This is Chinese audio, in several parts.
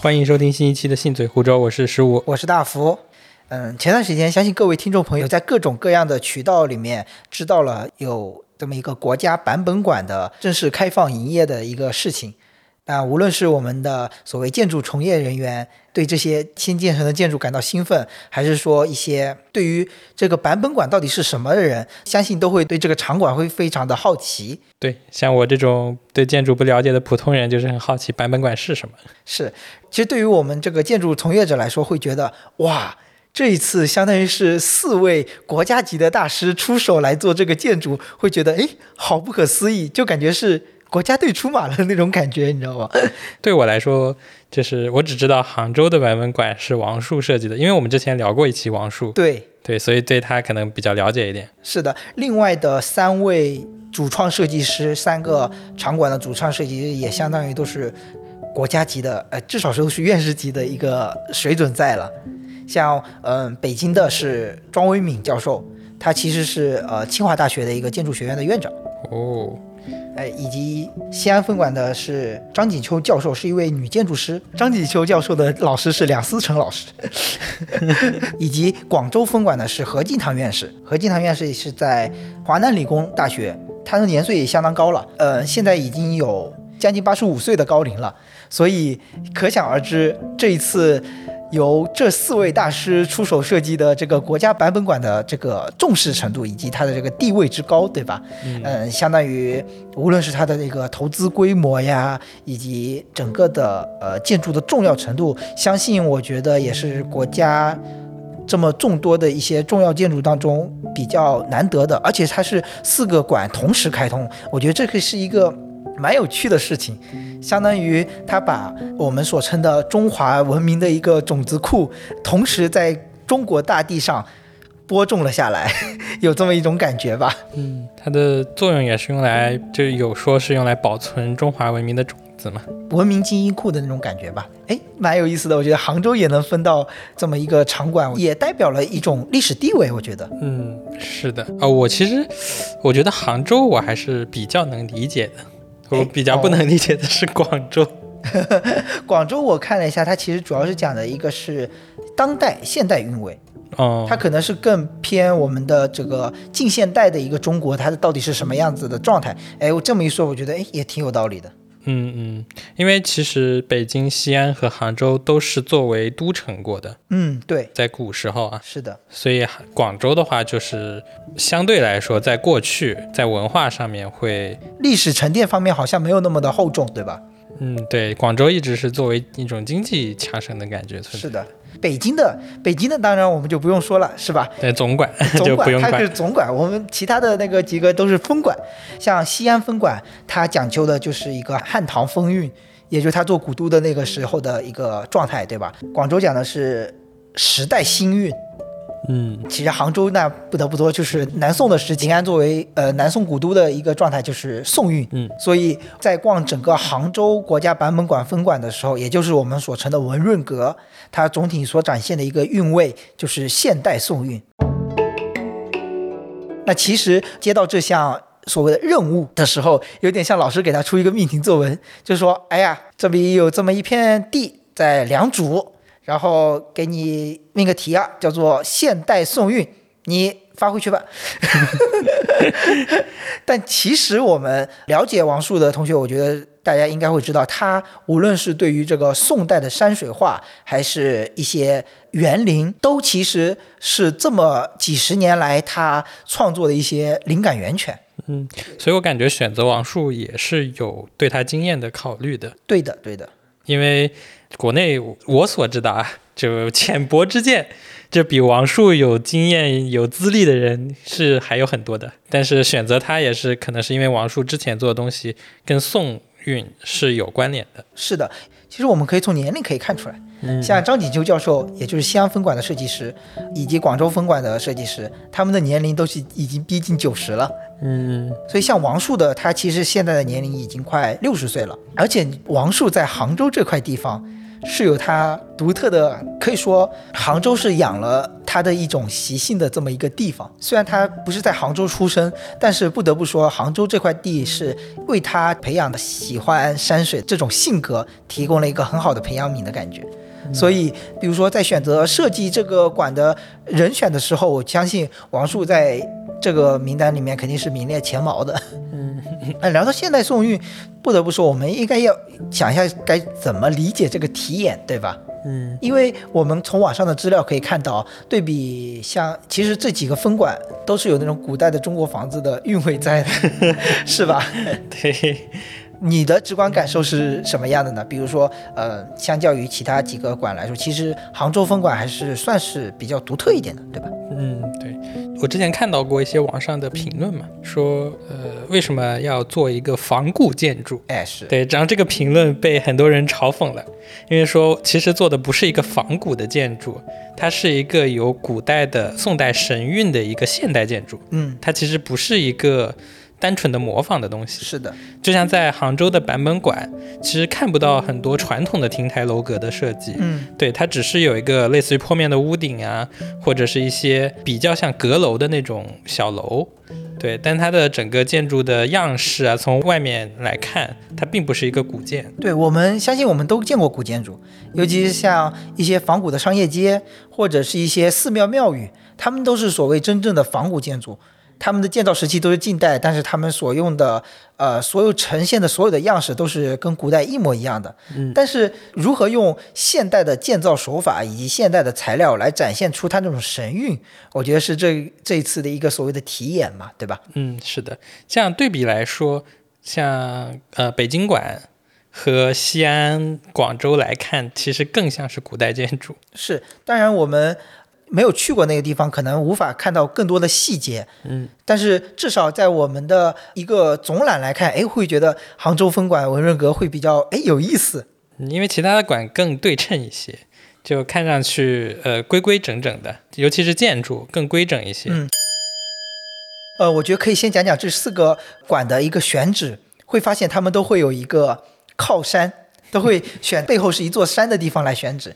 欢迎收听新一期的信嘴胡诌，我是十五。我是大福。嗯，前段时间，相信各位听众朋友在各种各样的渠道里面知道了有这么一个国家版本馆的正式开放营业的一个事情。啊，无论是我们的所谓建筑从业人员对这些新建成的建筑感到兴奋，还是说一些对于这个版本馆到底是什么的人，相信都会对这个场馆会非常的好奇。对，像我这种对建筑不了解的普通人，就是很好奇版本馆是什么。是，其实对于我们这个建筑从业者来说，会觉得哇，这一次相当于是四位国家级的大师出手来做这个建筑，会觉得哎，好不可思议，就感觉是。国家队出马了那种感觉，你知道吗？对我来说，就是我只知道杭州的版本馆是王树设计的，因为我们之前聊过一期王树。对对，所以对他可能比较了解一点。是的，另外的三位主创设计师，三个场馆的主创设计师也相当于都是国家级的，呃，至少都是院士级的一个水准在了。像嗯，北京的是庄维敏教授，他其实是呃清华大学的一个建筑学院的院长。哦。哎，以及西安分馆的是张锦秋教授，是一位女建筑师。张锦秋教授的老师是梁思成老师，以及广州分馆的是何敬堂院士。何敬堂院士是在华南理工大学，他的年岁也相当高了，呃，现在已经有将近八十五岁的高龄了，所以可想而知这一次。由这四位大师出手设计的这个国家版本馆的这个重视程度以及它的这个地位之高，对吧？嗯，相当于无论是它的这个投资规模呀，以及整个的呃建筑的重要程度，相信我觉得也是国家这么众多的一些重要建筑当中比较难得的，而且它是四个馆同时开通，我觉得这个是一个。蛮有趣的事情，相当于他把我们所称的中华文明的一个种子库，同时在中国大地上播种了下来，有这么一种感觉吧？嗯，它的作用也是用来，就有说是用来保存中华文明的种子嘛，文明基因库的那种感觉吧？哎，蛮有意思的。我觉得杭州也能分到这么一个场馆，也代表了一种历史地位。我觉得，嗯，是的啊。我其实我觉得杭州我还是比较能理解的。我比较不能理解的是广州，广州我看了一下，它其实主要是讲的一个是当代现代韵味，哦，它可能是更偏我们的这个近现代的一个中国，它的到底是什么样子的状态？哎，我这么一说，我觉得哎也挺有道理的。嗯嗯，因为其实北京、西安和杭州都是作为都城过的。嗯，对，在古时候啊，是的。所以广州的话，就是相对来说，在过去在文化上面会历史沉淀方面好像没有那么的厚重，对吧？嗯，对，广州一直是作为一种经济强省的感觉存在。是的。北京的北京的当然我们就不用说了，是吧？对，总管总管 它是总管，我们其他的那个几个都是分管。像西安分管，它讲究的就是一个汉唐风韵，也就是它做古都的那个时候的一个状态，对吧？广州讲的是时代新韵。嗯，其实杭州那不得不说，就是南宋的时期，安作为呃南宋古都的一个状态，就是宋韵。嗯，所以在逛整个杭州国家版本馆分馆的时候，也就是我们所称的文润阁，它总体所展现的一个韵味就是现代宋韵。那其实接到这项所谓的任务的时候，有点像老师给他出一个命题作文，就是说，哎呀，这里有这么一片地在良渚。然后给你命个题啊，叫做现代宋韵，你发回去吧。但其实我们了解王树的同学，我觉得大家应该会知道，他无论是对于这个宋代的山水画，还是一些园林，都其实是这么几十年来他创作的一些灵感源泉。嗯，所以我感觉选择王树也是有对他经验的考虑的。对的，对的，因为。国内我所知道啊，就浅薄之见，就比王树有经验、有资历的人是还有很多的。但是选择他也是可能是因为王树之前做的东西跟宋韵是有关联的。是的，其实我们可以从年龄可以看出来，像张锦秋教授，也就是西安分馆的设计师，以及广州分馆的设计师，他们的年龄都是已经逼近九十了。嗯，所以像王树的，他其实现在的年龄已经快六十岁了，而且王树在杭州这块地方。是有他独特的，可以说杭州是养了他的一种习性的这么一个地方。虽然他不是在杭州出生，但是不得不说，杭州这块地是为他培养的喜欢山水这种性格提供了一个很好的培养皿的感觉。所以，比如说在选择设计这个馆的人选的时候，我相信王树在这个名单里面肯定是名列前茅的。嗯，哎，聊到现代宋韵，不得不说，我们应该要想一下该怎么理解这个题眼，对吧？嗯，因为我们从网上的资料可以看到，对比像其实这几个分馆都是有那种古代的中国房子的韵味在的，是吧？对。你的直观感受是什么样的呢？比如说，呃，相较于其他几个馆来说，其实杭州分馆还是算是比较独特一点的，对吧？嗯，对。我之前看到过一些网上的评论嘛，说，呃，为什么要做一个仿古建筑？哎，是对。然后这个评论被很多人嘲讽了，因为说其实做的不是一个仿古的建筑，它是一个有古代的宋代神韵的一个现代建筑。嗯，它其实不是一个。单纯的模仿的东西。是的，就像在杭州的版本馆，其实看不到很多传统的亭台楼阁的设计，嗯，对，它只是有一个类似于坡面的屋顶啊，或者是一些比较像阁楼的那种小楼，对，但它的整个建筑的样式啊，从外面来看，它并不是一个古建。对我们相信我们都见过古建筑，尤其是像一些仿古的商业街，或者是一些寺庙庙宇，他们都是所谓真正的仿古建筑。他们的建造时期都是近代，但是他们所用的呃所有呈现的所有的样式都是跟古代一模一样的。嗯，但是如何用现代的建造手法以及现代的材料来展现出它那种神韵，我觉得是这这一次的一个所谓的题眼嘛，对吧？嗯，是的。这样对比来说，像呃北京馆和西安、广州来看，其实更像是古代建筑。是，当然我们。没有去过那个地方，可能无法看到更多的细节。嗯，但是至少在我们的一个总览来看，哎，会觉得杭州分馆文润阁会比较哎有意思，因为其他的馆更对称一些，就看上去呃规规整整的，尤其是建筑更规整一些。嗯，呃，我觉得可以先讲讲这四个馆的一个选址，会发现他们都会有一个靠山，都会选背后是一座山的地方来选址。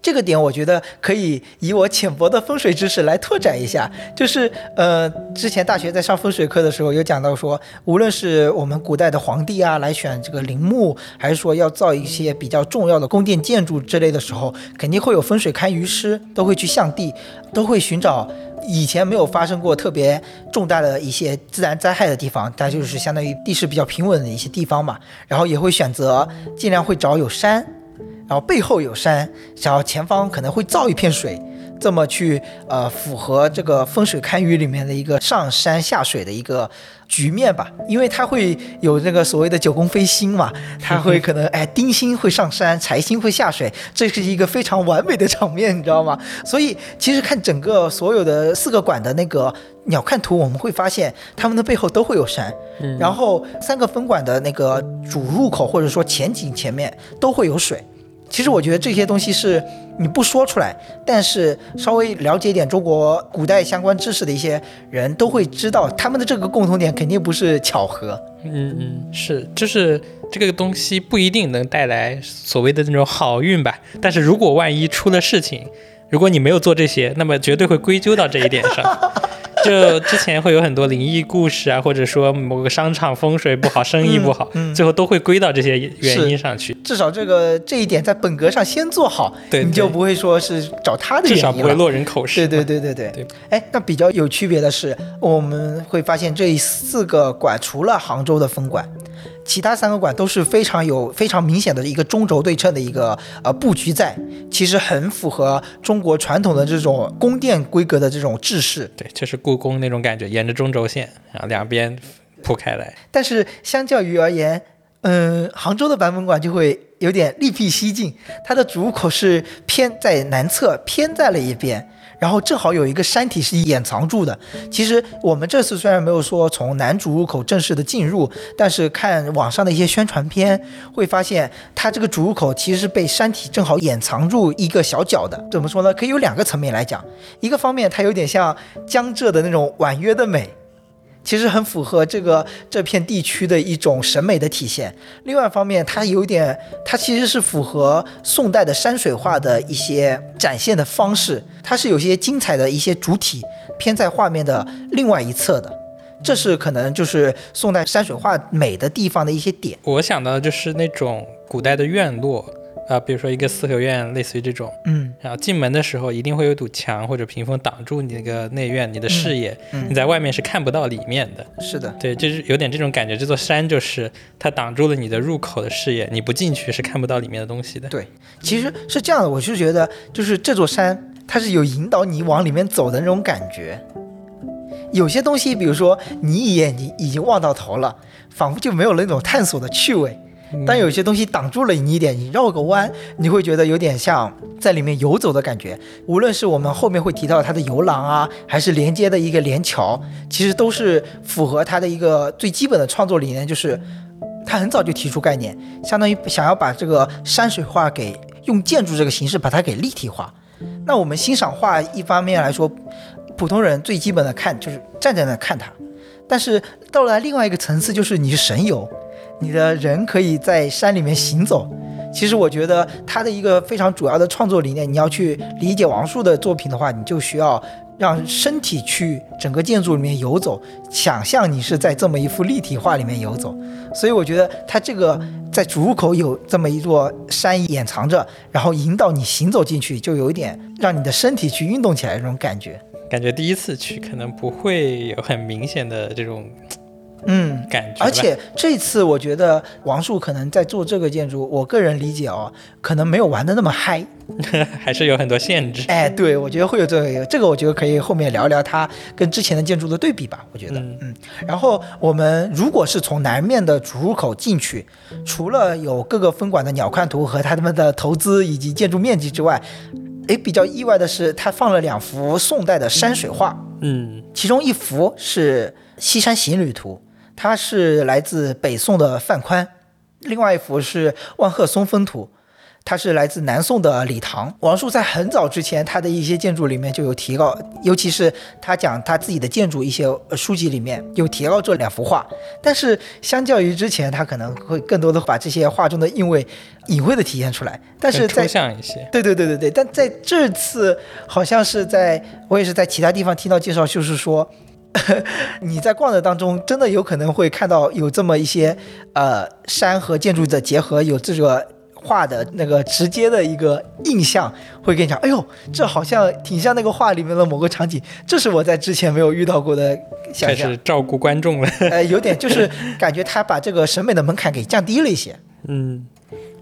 这个点我觉得可以以我浅薄的风水知识来拓展一下，就是呃，之前大学在上风水课的时候有讲到说，无论是我们古代的皇帝啊来选这个陵墓，还是说要造一些比较重要的宫殿建筑之类的时候，肯定会有风水堪舆师，都会去向地，都会寻找以前没有发生过特别重大的一些自然灾害的地方，它就是相当于地势比较平稳的一些地方嘛，然后也会选择尽量会找有山。然后背后有山，想要前方可能会造一片水，这么去呃符合这个风水堪舆里面的一个上山下水的一个局面吧，因为它会有这个所谓的九宫飞星嘛，它会可能哎丁星会上山，财星会下水，这是一个非常完美的场面，你知道吗？所以其实看整个所有的四个馆的那个鸟瞰图，我们会发现他们的背后都会有山，然后三个分馆的那个主入口或者说前景前面都会有水。其实我觉得这些东西是你不说出来，但是稍微了解一点中国古代相关知识的一些人都会知道，他们的这个共同点肯定不是巧合。嗯嗯，是，就是这个东西不一定能带来所谓的那种好运吧。但是如果万一出了事情，如果你没有做这些，那么绝对会归咎到这一点上。就之前会有很多灵异故事啊，或者说某个商场风水不好，生意不好，最后都会归到这些原因上去。至少这个这一点在本格上先做好，对，你就不会说是找他的原因至少不会落人口实。对对对对对。哎，那比较有区别的是，我们会发现这四个馆除了杭州的分馆。其他三个馆都是非常有非常明显的一个中轴对称的一个呃布局在，其实很符合中国传统的这种宫殿规格的这种制式。对，就是故宫那种感觉，沿着中轴线，然后两边铺开来。但是相较于而言，嗯，杭州的版本馆就会有点另辟蹊径，它的主入口是偏在南侧，偏在了一边。然后正好有一个山体是掩藏住的。其实我们这次虽然没有说从南主入口正式的进入，但是看网上的一些宣传片，会发现它这个主入口其实是被山体正好掩藏住一个小角的。怎么说呢？可以有两个层面来讲。一个方面，它有点像江浙的那种婉约的美。其实很符合这个这片地区的一种审美的体现。另外一方面，它有点，它其实是符合宋代的山水画的一些展现的方式，它是有些精彩的一些主体偏在画面的另外一侧的。这是可能就是宋代山水画美的地方的一些点。我想到的就是那种古代的院落啊、比如说一个四合院，类似于这种。嗯然后进门的时候一定会有堵墙或者屏风挡住你那个内院，你的视野，嗯你在外面是看不到里面的。是的，对，就是有点这种感觉。这座山就是它挡住了你的入口的视野，你不进去是看不到里面的东西的。对，其实是这样的，我是觉得就是这座山它是有引导你往里面走的那种感觉。有些东西，比如说你一眼你已经望到头了，仿佛就没有那种探索的趣味。但有些东西挡住了你一点，你绕个弯，你会觉得有点像在里面游走的感觉。无论是我们后面会提到它的游廊啊，还是连接的一个连桥，其实都是符合它的一个最基本的创作理念，就是他很早就提出概念，相当于想要把这个山水画给用建筑这个形式把它给立体化。那我们欣赏画一方面来说，普通人最基本的看就是站在那看它，但是到了另外一个层次，就是你是神游，你的人可以在山里面行走。其实我觉得他的一个非常主要的创作理念，你要去理解王树的作品的话，你就需要让身体去整个建筑里面游走，想象你是在这么一幅立体画里面游走。所以我觉得它这个在主入口有这么一座山掩藏着，然后引导你行走进去，就有一点让你的身体去运动起来的那种感觉。感觉第一次去可能不会有很明显的这种嗯，感觉，而且这次我觉得王树可能在做这个建筑，我个人理解哦，可能没有玩的那么嗨。还是有很多限制。哎，对，我觉得会有这个，这个我觉得可以后面聊一聊它跟之前的建筑的对比吧。我觉得，嗯嗯，然后我们如果是从南面的主入口进去，除了有各个分馆的鸟瞰图和他们的投资以及建筑面积之外，哎，比较意外的是，他放了两幅宋代的山水画，嗯其中一幅是《西山行旅图》，它是来自北宋的范宽；另外一幅是《万壑松风图》，它是来自南宋的李唐。王树在很早之前，他的一些建筑里面就有提到，尤其是他讲他自己的建筑一些呃书籍里面有提到这两幅画。但是相较于之前，他可能会更多的把这些画中的韵味隐晦的体现出来。但是抽象一些。对对对对对，但在这次好像是在我也是在其他地方听到介绍，就是说。你在逛的当中，真的有可能会看到有这么一些呃山和建筑的结合，有这个画的那个直接的一个印象，会跟你讲，哎呦，这好像挺像那个画里面的某个场景，这是我在之前没有遇到过的想象。开始，照顾观众了。呃，有点就是感觉他把这个审美的门槛给降低了一些，嗯，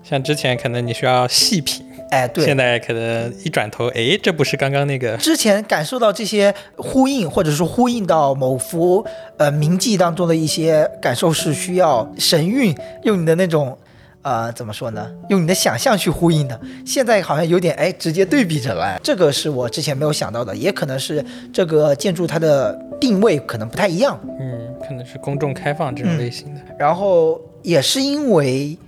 像之前可能你需要细品，哎，对，现在可能一转头，哎，这不是刚刚那个？之前感受到这些呼应，或者说呼应到某幅呃名记当中的一些感受，是需要神韵，用你的那种呃怎么说呢？用你的想象去呼应的。现在好像有点哎直接对比着来，这个是我之前没有想到的，也可能是这个建筑它的定位可能不太一样，嗯，可能是公众开放这种类型的。然后也是因为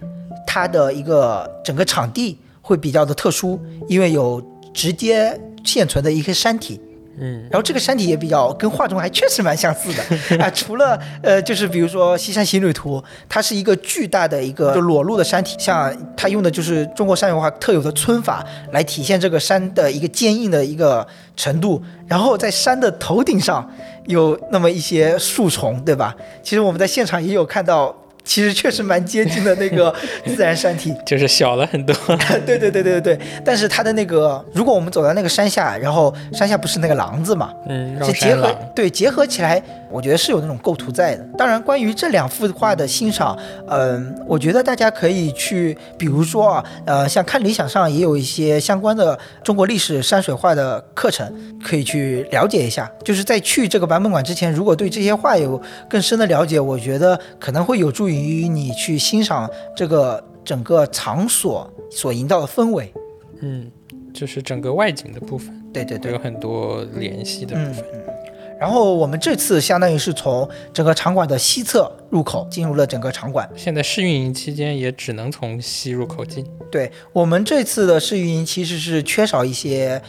它的一个整个场地会比较的特殊，因为有直接现存的一个山体。嗯然后这个山体也比较跟画中还确实蛮相似的 啊、除了呃，就是比如说《西山行旅图》，它是一个巨大的一个就裸露的山体，像它用的就是中国山水画特有的皴法来体现这个山的一个坚硬的一个程度。然后在山的头顶上有那么一些树丛，对吧？其实我们在现场也有看到。其实确实蛮接近的那个 自然山体，就是小了很多。对对对对对对。但是它的那个，如果我们走到那个山下，然后山下不是那个廊子嘛，嗯，绕这结合。对结合起来，我觉得是有那种构图在的。当然，关于这两幅画的欣赏，嗯、我觉得大家可以去，比如说啊，呃，像看理想上也有一些相关的中国历史山水画的课程，可以去了解一下。就是在去这个版本馆之前，如果对这些画有更深的了解，我觉得可能会有助于你去欣赏这个整个场所所营造的氛围。嗯，就是整个外景的部分对对对有。很多联系的部嗯分。嗯。然后我们这次相当于是从整个场馆的西侧入口进入了整个场馆。现在试运营期间也只能从西入口进。对我们这次的试运营其实是缺少一些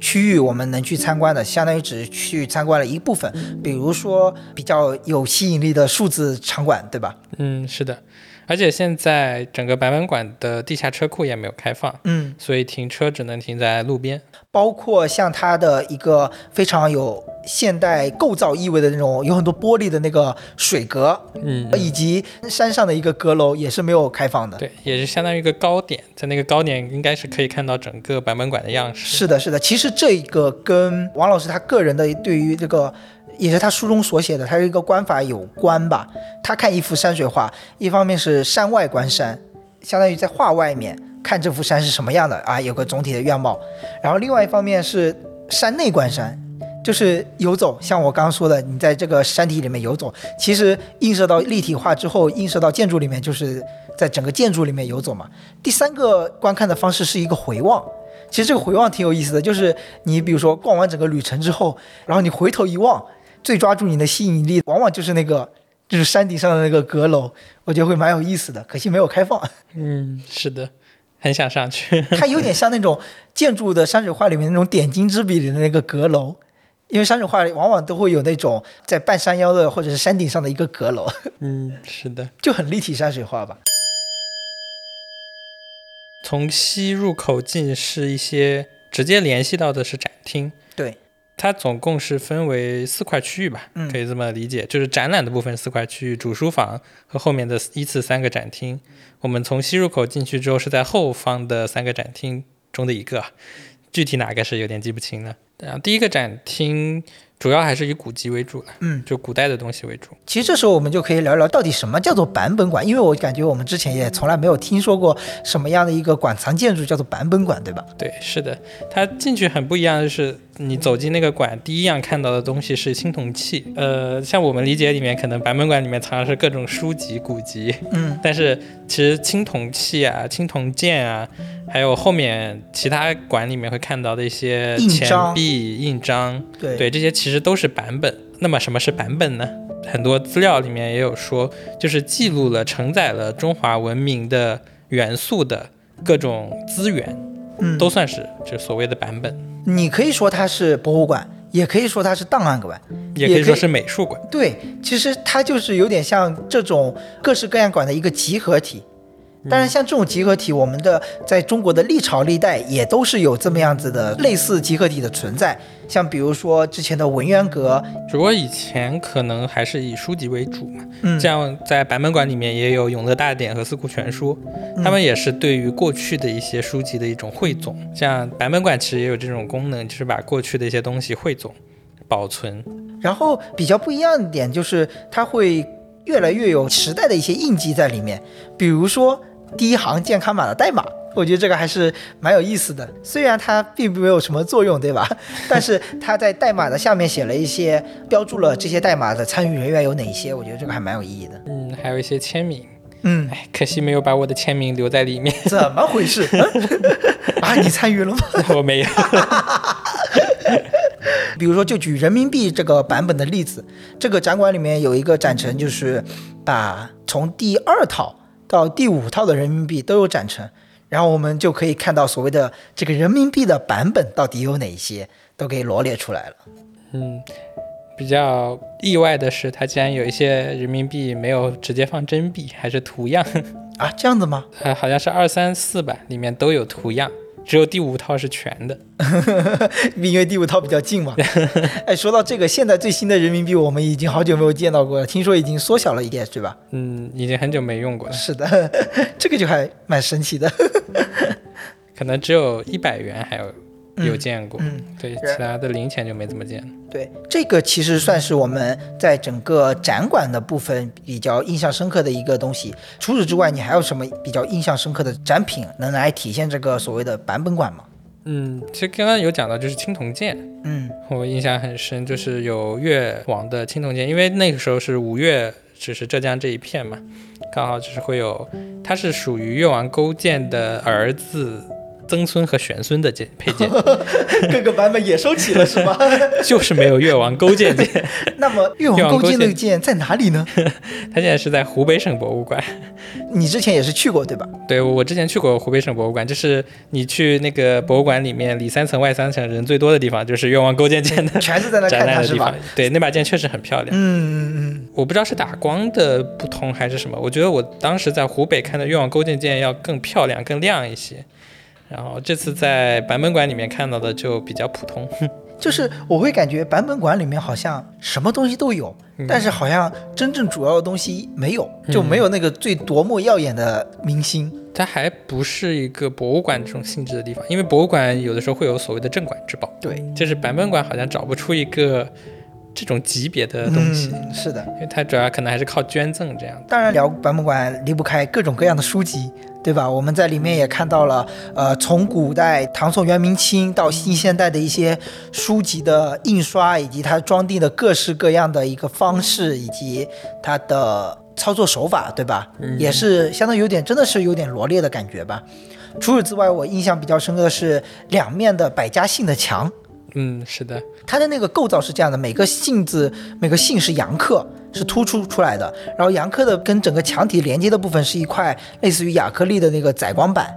区域我们能去参观的，相当于只去参观了一部分，比如说比较有吸引力的数字场馆，对吧？嗯，是的。而且现在整个版本馆的地下车库也没有开放，嗯，所以停车只能停在路边。包括像它的一个非常有现代构造意味的那种，有很多玻璃的那个水阁，嗯，以及山上的一个阁楼也是没有开放的。对，也是相当于一个高点，在那个高点应该是可以看到整个版本馆的样式。是的，是的。其实这个跟王老师他个人的对于这个。也是他书中所写的，他是一个观法有关吧。他看一幅山水画，一方面是山外观山，相当于在画外面看这幅山是什么样的啊，有个总体的样貌。然后另外一方面是山内观山，就是游走，像我刚刚说的，你在这个山体里面游走，其实映射到立体化之后，映射到建筑里面，就是在整个建筑里面游走嘛。第三个观看的方式是一个回望，其实这个回望挺有意思的，就是你比如说逛完整个旅程之后，然后你回头一望。最抓住你的吸引力，往往就是那个，就是山顶上的那个阁楼，我觉得会蛮有意思的，可惜没有开放。嗯，是的，很想上去。它有点像那种建筑的山水画里面那种点睛之笔里的那个阁楼，因为山水画往往都会有那种在半山腰的或者是山顶上的一个阁楼。嗯，是的，就很立体山水画吧。从西入口进是一些直接联系到的是展厅。对。它总共是分为四块区域吧，可以这么理解，就是展览的部分四块区域，主书房和后面的依次三个展厅。我们从西入口进去之后，是在后方的三个展厅中的一个，具体哪个是有点记不清了。然后第一个展厅。主要还是以古籍为主了，嗯，就古代的东西为主。其实这时候我们就可以聊聊到底什么叫做版本馆，因为我感觉我们之前也从来没有听说过什么样的一个馆藏建筑叫做版本馆，对吧？对，是的，它进去很不一样，就是你走进那个馆，第一样看到的东西是青铜器。呃，像我们理解里面，可能版本馆里面藏的是各种书籍、古籍，嗯，但是其实青铜器啊、青铜剑啊，还有后面其他馆里面会看到的一些钱币、印章，对对，这些其实。都是版本。那么什么是版本呢？很多资料里面也有说，就是记录了、承载了中华文明的元素的各种资源，嗯，都算是就所谓的版本。你可以说它是博物馆，也可以说它是档案馆，也可以说是美术馆。对，其实它就是有点像这种各式各样馆的一个集合体。当然，像这种集合体，我们的在中国的历朝历代也都是有这么样子的类似集合体的存在。像比如说之前的文渊阁，只不过以前可能还是以书籍为主嘛。嗯，这样在版本馆里面也有《永乐大典》和《四库全书》，他们也是对于过去的一些书籍的一种汇总。像版本馆其实也有这种功能，就是把过去的一些东西汇总、保存。然后比较不一样的点就是它会越来越有时代的一些印记在里面，比如说。第一行健康码的代码，我觉得这个还是蛮有意思的。虽然它并没有什么作用，对吧？但是它在代码的下面写了一些，标注了这些代码的参与人员有哪些，我觉得这个还蛮有意义的。嗯，还有一些签名。嗯，哎，可惜没有把我的签名留在里面。怎么回事？啊，你参与了吗？我没有。比如说，就举人民币这个版本的例子，这个展馆里面有一个展陈，就是把从第二套。到第五套的人民币都有展成，然后我们就可以看到所谓的这个人民币的版本到底有哪些，都给罗列出来了。嗯，比较意外的是，它竟然有一些人民币没有直接放真币，还是图样啊？这样子吗？呃，好像是二三四版里面都有图样。只有第五套是全的，因为第五套比较近嘛。哎，说到这个，现在最新的人民币我们已经好久没有见到过了，听说已经缩小了一点，对吧？嗯，已经很久没用过了。是的，这个就还蛮神奇的。可能只有一百元还有。有见过，嗯，对，其他的零钱就没怎么见。对，这个其实算是我们在整个展馆的部分比较印象深刻的一个东西。除此之外，你还有什么比较印象深刻的展品能来体现这个所谓的版本馆吗？嗯，其实刚刚有讲到就是青铜剑，嗯，我印象很深，就是有越王的青铜剑，因为那个时候是吴越，就是浙江这一片嘛，刚好就是会有，它是属于越王勾践的儿子。曾孙和玄孙的剑配件，各个版本也收齐了是吗？就是没有越王勾践剑。那么越王勾践那个剑在哪里呢？它现在是在湖北省博物馆。你之前也是去过对吧？对，我之前去过湖北省博物馆，就是你去那个博物馆里面里三层外三层人最多的地方，就是越王勾践剑的全是在那看它是吧？对，那把剑确实很漂亮。嗯嗯嗯，我不知道是打光的不同还是什么，我觉得我当时在湖北看的越王勾践剑要更漂亮、更亮一些。然后这次在版本馆里面看到的就比较普通，就是我会感觉版本馆里面好像什么东西都有，但是好像真正主要的东西没有，就没有那个最夺目耀眼的明星。它还不是一个博物馆这种性质的地方，因为博物馆有的时候会有所谓的镇馆之宝，对，就是版本馆好像找不出一个这种级别的东西。是的，因为它主要可能还是靠捐赠这样。当然聊版本馆离不开各种各样的书籍。对吧？我们在里面也看到了，呃，从古代唐宋元明清到新现代的一些书籍的印刷，以及它装订的各式各样的一个方式，以及它的操作手法，对吧？也是相当有点，真的是有点罗列的感觉吧。除此之外，我印象比较深刻的是两面的百家姓的墙。嗯，是的，它的那个构造是这样的，每个姓字，每个姓是阳刻。是突出出来的，然后杨科的跟整个墙体连接的部分是一块类似于亚克力的那个载光板，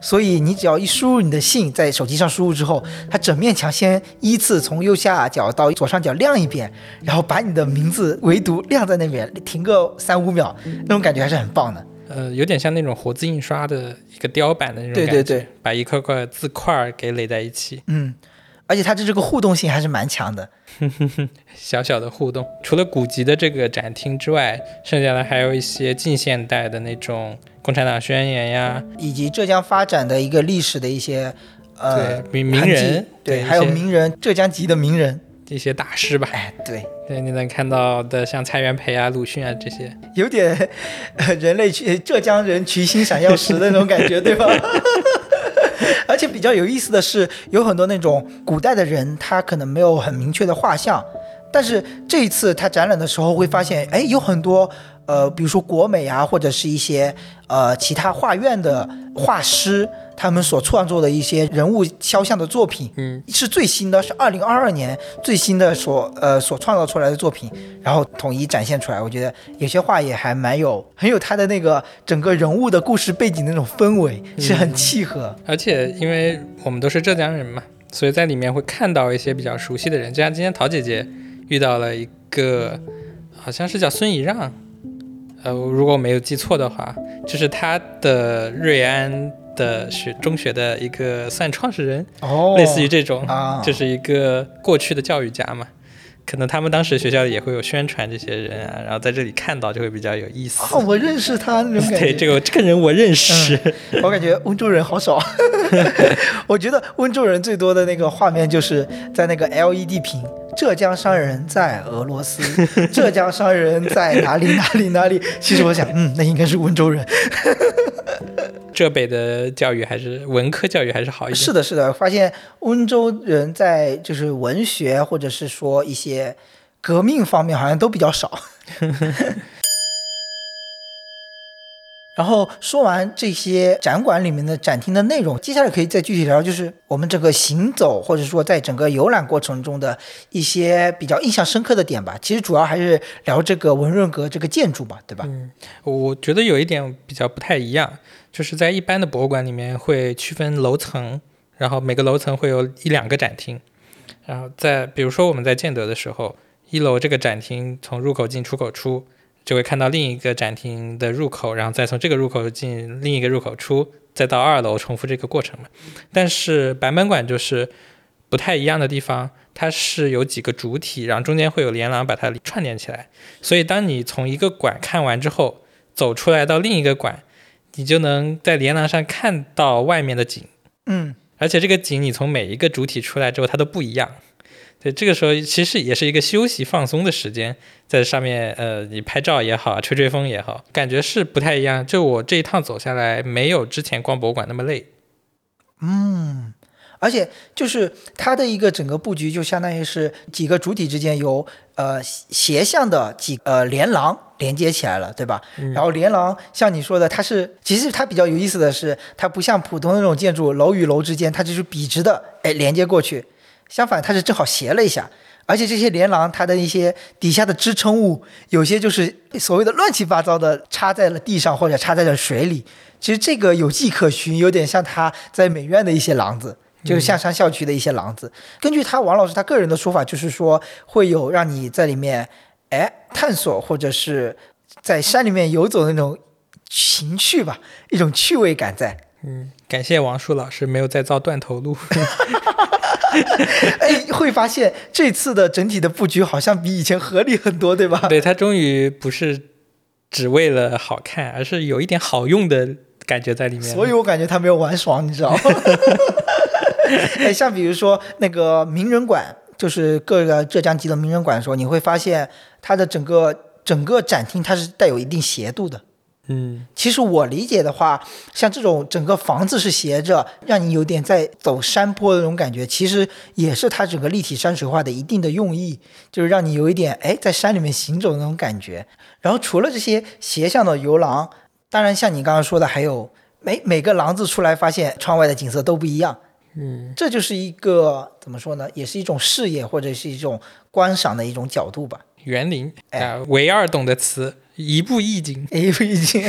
所以你只要一输入你的信，在手机上输入之后，它整面墙先依次从右下角到左上角亮一遍，然后把你的名字唯独亮在那边，停个三五秒，那种感觉还是很棒的。呃，有点像那种活字印刷的一个雕版的那种感觉，对对对，把一块块字块给垒在一起，嗯。而且它的这个互动性还是蛮强的，小小的互动。除了古籍的这个展厅之外，剩下的还有一些近现代的那种共产党宣言呀，以及浙江发展的一个历史的一些呃名名人，对，还有名人，浙江籍的名人，一些大师吧。哎，对，对，你能看到的像蔡元培啊、鲁迅啊这些，有点 人类浙江人群星闪耀时的那种感觉，对吧？而且比较有意思的是，有很多那种古代的人，他可能没有很明确的画像，但是这一次他展览的时候会发现，哎，有很多。呃，比如说国美啊，或者是一些呃其他画院的画师，他们所创作的一些人物肖像的作品，嗯，是最新的，是二零二二年最新的所呃所创造出来的作品，然后统一展现出来。我觉得有些画也还蛮有很有他的那个整个人物的故事背景的那种氛围，是很契合。而且因为我们都是浙江人嘛，所以在里面会看到一些比较熟悉的人，就像今天陶姐姐遇到了一个，好像是叫孙怡让。呃，如果我没有记错的话，就是他的瑞安的学中学的一个算创始人，哦，类似于这种，啊就是一个过去的教育家嘛。可能他们当时学校里也会有宣传这些人啊，然后在这里看到就会比较有意思。哦，我认识他那种感觉。对，这个这个人我认识。我感觉温州人好少。我觉得温州人最多的那个画面就是在那个 LED 屏。浙江商人在俄罗斯，浙江商人在哪里哪里哪里？其实我想，嗯，那应该是温州人。浙北的教育还是文科教育还是好一点。是的，是的，发现温州人在就是文学或者是说一些革命方面好像都比较少。然后说完这些展馆里面的展厅的内容，接下来可以再具体聊，就是我们整个行走或者说在整个游览过程中的一些比较印象深刻的点吧。其实主要还是聊这个文润阁这个建筑吧，对吧？嗯，我觉得有一点比较不太一样，就是在一般的博物馆里面会区分楼层，然后每个楼层会有一两个展厅，然后在比如说我们在建德的时候，一楼这个展厅从入口进出口出。就会看到另一个展厅的入口，然后再从这个入口进另一个入口出，再到二楼重复这个过程嘛。但是版本馆就是不太一样的地方，它是有几个主体，然后中间会有连廊把它串联起来。所以当你从一个馆看完之后，走出来到另一个馆，你就能在连廊上看到外面的景。嗯，而且这个景你从每一个主体出来之后，它都不一样。对，这个时候其实也是一个休息放松的时间，在上面，呃，你拍照也好，吹吹风也好，感觉是不太一样。就我这一趟走下来，没有之前逛博物馆那么累。嗯，而且就是它的一个整个布局，就相当于是几个主体之间有呃斜向的几呃连廊连接起来了，对吧？然后连廊像你说的，它是其实它比较有意思的是，它不像普通的那种建筑，楼与楼之间它就是笔直的哎连接过去，相反它是正好斜了一下。而且这些连廊，它的一些底下的支撑物，有些就是所谓的乱七八糟的插在了地上，或者插在了水里。其实这个有迹可循，有点像它在美院的一些廊子，就是象山校区的一些廊子。根据他王老师他个人的说法，就是说会有让你在里面哎探索，或者是在山里面游走的那种情趣吧，一种趣味感在。嗯，感谢王树老师没有再造断头路。哎，会发现这次的整体的布局好像比以前合理很多，对吧？对，它终于不是只为了好看，而是有一点好用的感觉在里面。所以我感觉他没有玩爽，你知道吗？哎，像比如说那个名人馆，就是各个浙江籍的名人馆的时候，你会发现它的整个整个展厅它是带有一定斜度的。嗯，其实我理解的话，像这种整个房子是斜着，让你有点在走山坡的那种感觉，其实也是它整个立体山水画的一定的用意，就是让你有一点哎在山里面行走的那种感觉。然后除了这些斜向的游廊，当然像你刚刚说的，还有每每个廊子出来，发现窗外的景色都不一样。嗯，这就是一个怎么说呢，也是一种视野或者是一种观赏的一种角度吧。园林啊，唯二懂的词。一步一景，一步一景，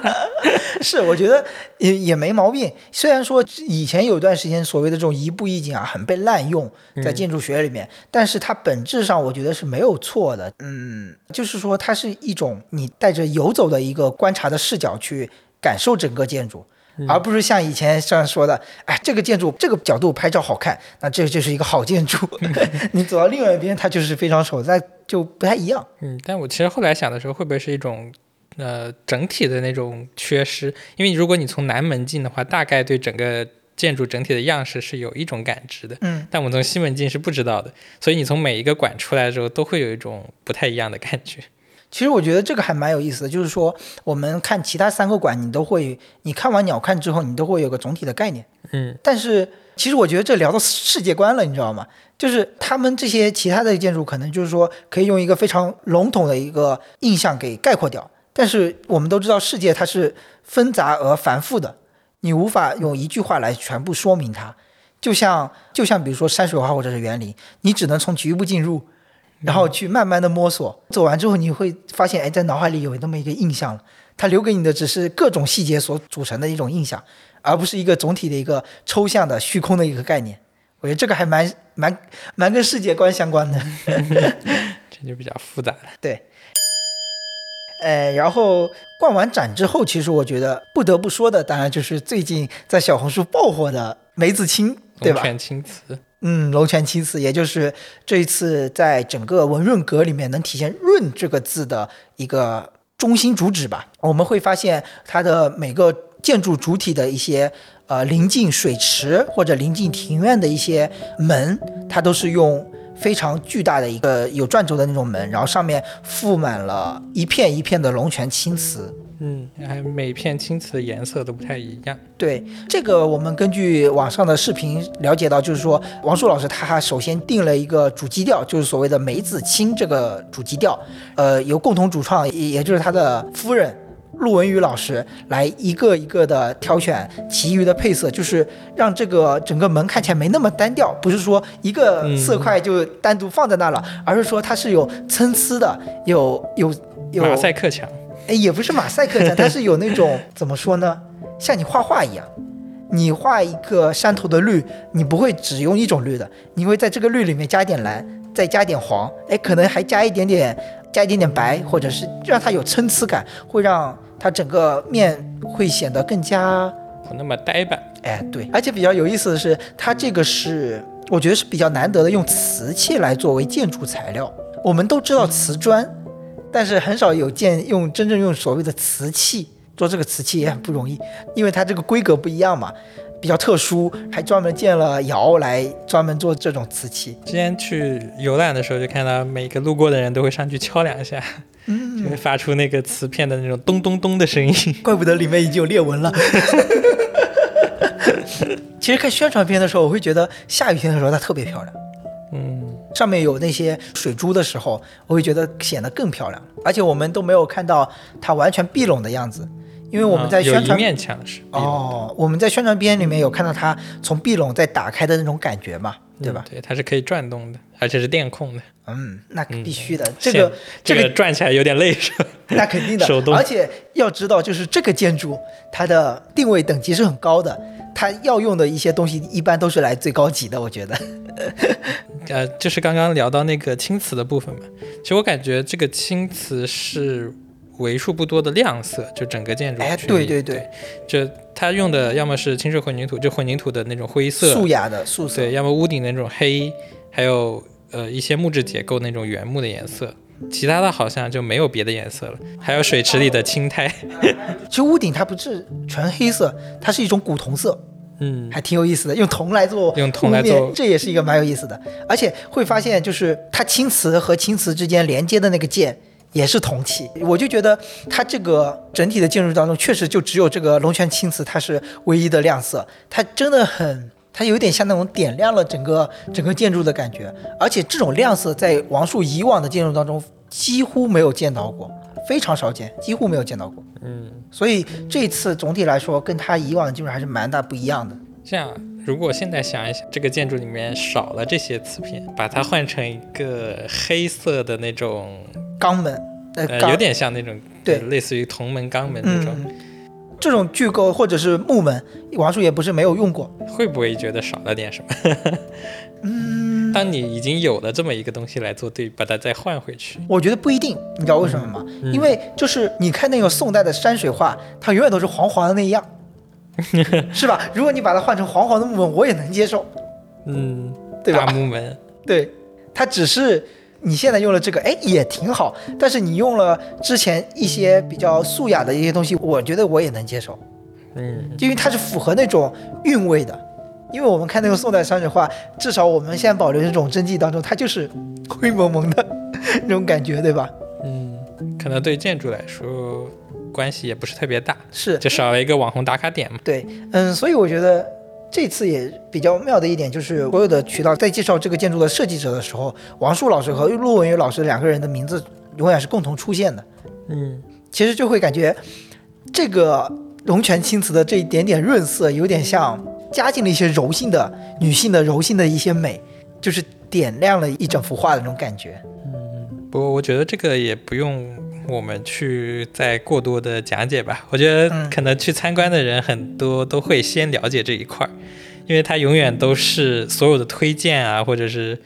是我觉得也也没毛病。虽然说以前有一段时间所谓的这种一步一景啊，很被滥用在建筑学里面，但是它本质上我觉得是没有错的。嗯，就是说它是一种你带着游走的一个观察的视角去感受整个建筑。而不是像以前这样说的，哎，这个建筑这个角度拍照好看，那这就是一个好建筑。你走到另外一边，它就是非常丑，那就不太一样。嗯，但我其实后来想的时候，会不会是一种呃整体的那种缺失？因为如果你从南门进的话，大概对整个建筑整体的样式是有一种感知的。嗯，但我们从西门进是不知道的，所以你从每一个馆出来的时候，都会有一种不太一样的感觉。其实我觉得这个还蛮有意思的，就是说我们看其他三个馆，你都会，你看完鸟瞰之后，你都会有个总体的概念。嗯，但是其实我觉得这聊到世界观了，你知道吗？就是他们这些其他的建筑，可能就是说可以用一个非常笼统的一个印象给概括掉。但是我们都知道，世界它是纷杂而繁复的，你无法用一句话来全部说明它。就像就像比如说山水画或者是园林，你只能从局部进入。然后去慢慢的摸索，走完之后你会发现，哎，在脑海里有那么一个印象了。它留给你的只是各种细节所组成的一种印象，而不是一个总体的一个抽象的虚空的一个概念。我觉得这个还蛮蛮蛮跟世界观相关的，这就比较复杂了。对。呃，然后逛完展之后，其实我觉得不得不说的，当然就是最近在小红书爆火的梅子青，对吧？龙泉青瓷。嗯，龙泉青瓷，也就是这一次在整个文润阁里面能体现“润”这个字的一个中心主旨吧。我们会发现它的每个建筑主体的一些呃临近水池或者临近庭院的一些门，它都是用非常巨大的一个有转轴的那种门，然后上面覆满了一片一片的龙泉青瓷。嗯，还每片青瓷的颜色都不太一样。对这个，我们根据网上的视频了解到，就是说王树老师他首先定了一个主基调，就是所谓的梅子青这个主基调，呃，由共同主创，也就是他的夫人陆文宇老师来一个一个的挑选其余的配色，就是让这个整个门看起来没那么单调，不是说一个色块就单独放在那了，而是说它是有参差的，有有有马赛克墙。哎，也不是马赛克墙，它是有那种怎么说呢？像你画画一样，你画一个山头的绿，你不会只用一种绿的，你会在这个绿里面加一点蓝，再加点黄，哎，可能还加一点点，加一点点白，或者是让它有参差感，会让它整个面会显得更加不那么呆板。哎，对，而且比较有意思的是，它这个是我觉得是比较难得的，用瓷器来作为建筑材料。我们都知道瓷砖。但是很少有见用真正用所谓的瓷器做这个瓷器也很不容易，因为它这个规格不一样嘛，比较特殊，还专门建了窑来专门做这种瓷器。之前去游览的时候，就看到每个路过的人都会上去敲两下，就会发出那个瓷片的那种咚咚咚的声音。怪不得里面已经有裂纹了。其实看宣传片的时候，我会觉得下雨天的时候它特别漂亮。嗯，上面有那些水珠的时候，我会觉得显得更漂亮。而且我们都没有看到它完全闭拢的样子，因为我们在宣传、哦，我们在宣传片里面有看到它从闭拢再打开的那种感觉嘛，对吧嗯？对，它是可以转动的，而且是电控的。嗯，那嗯必须的，这个这这个个转起来有点累是吧？那肯定的，手动而且要知道，就是这个建筑它的定位等级是很高的，它要用的一些东西一般都是来最高级的，我觉得。呃，就是刚刚聊到那个青瓷的部分嘛，其实我感觉这个青瓷是为数不多的亮色，就整个建筑对对对。就它用的要么是清水混凝土，就混凝土的那种灰色，素雅的素色，对，要么屋顶的那种黑，还有呃一些木质结构那种原木的颜色，其他的好像就没有别的颜色了，还有水池里的青苔，其实屋顶它不是纯黑色，它是一种古铜色，嗯，还挺有意思的，用铜来做用铜来做这也是一个蛮有意思的。而且会发现，就是它青瓷和青瓷之间连接的那个键也是铜器，我就觉得它这个整体的建筑当中，确实就只有这个龙泉青瓷它是唯一的亮色，它真的很。它有点像那种点亮了整个整个建筑的感觉，而且这种亮色在王树以往的建筑当中几乎没有见到过，非常少见，几乎没有见到过。嗯，所以这次总体来说，跟它以往的建筑还是蛮大不一样的。这样，如果现在想一想，这个建筑里面少了这些瓷片，把它换成一个黑色的那种，钢门，呃，呃，有点像那种，对类似于铜门、钢门那种，嗯，这种巨构或者是木门，王叔也不是没有用过。会不会觉得少了点什么？嗯，当你已经有了这么一个东西来做对比，把它再换回去，我觉得不一定，你知道为什么吗？嗯。因为就是你看那个宋代的山水画，它永远都是黄黄的那样，是吧？如果你把它换成黄黄的木门，我也能接受，嗯，对吧？大木门，对，它只是你现在用了这个，哎，也挺好。但是你用了之前一些比较素雅的一些东西，我觉得我也能接受。嗯，因为它是符合那种韵味的。因为我们看那个宋代山水画，至少我们现在保留这种真迹当中，它就是灰蒙蒙的 那种感觉，对吧？嗯，可能对建筑来说关系也不是特别大，是就少了一个网红打卡点嘛。对，嗯，所以我觉得这次也比较妙的一点就是，所有的渠道在介绍这个建筑的设计者的时候，王树老师和陆文宇老师两个人的名字永远是共同出现的。嗯，其实就会感觉这个龙泉青瓷的这一点点润色，有点像加进了一些柔性的女性的柔性的一些美，就是点亮了一整幅画的那种感觉。嗯不过我觉得这个也不用我们去再过多的讲解吧。我觉得嗯可能去参观的人很多都会先了解这一块儿，因为它永远都是所有的推荐啊，或者是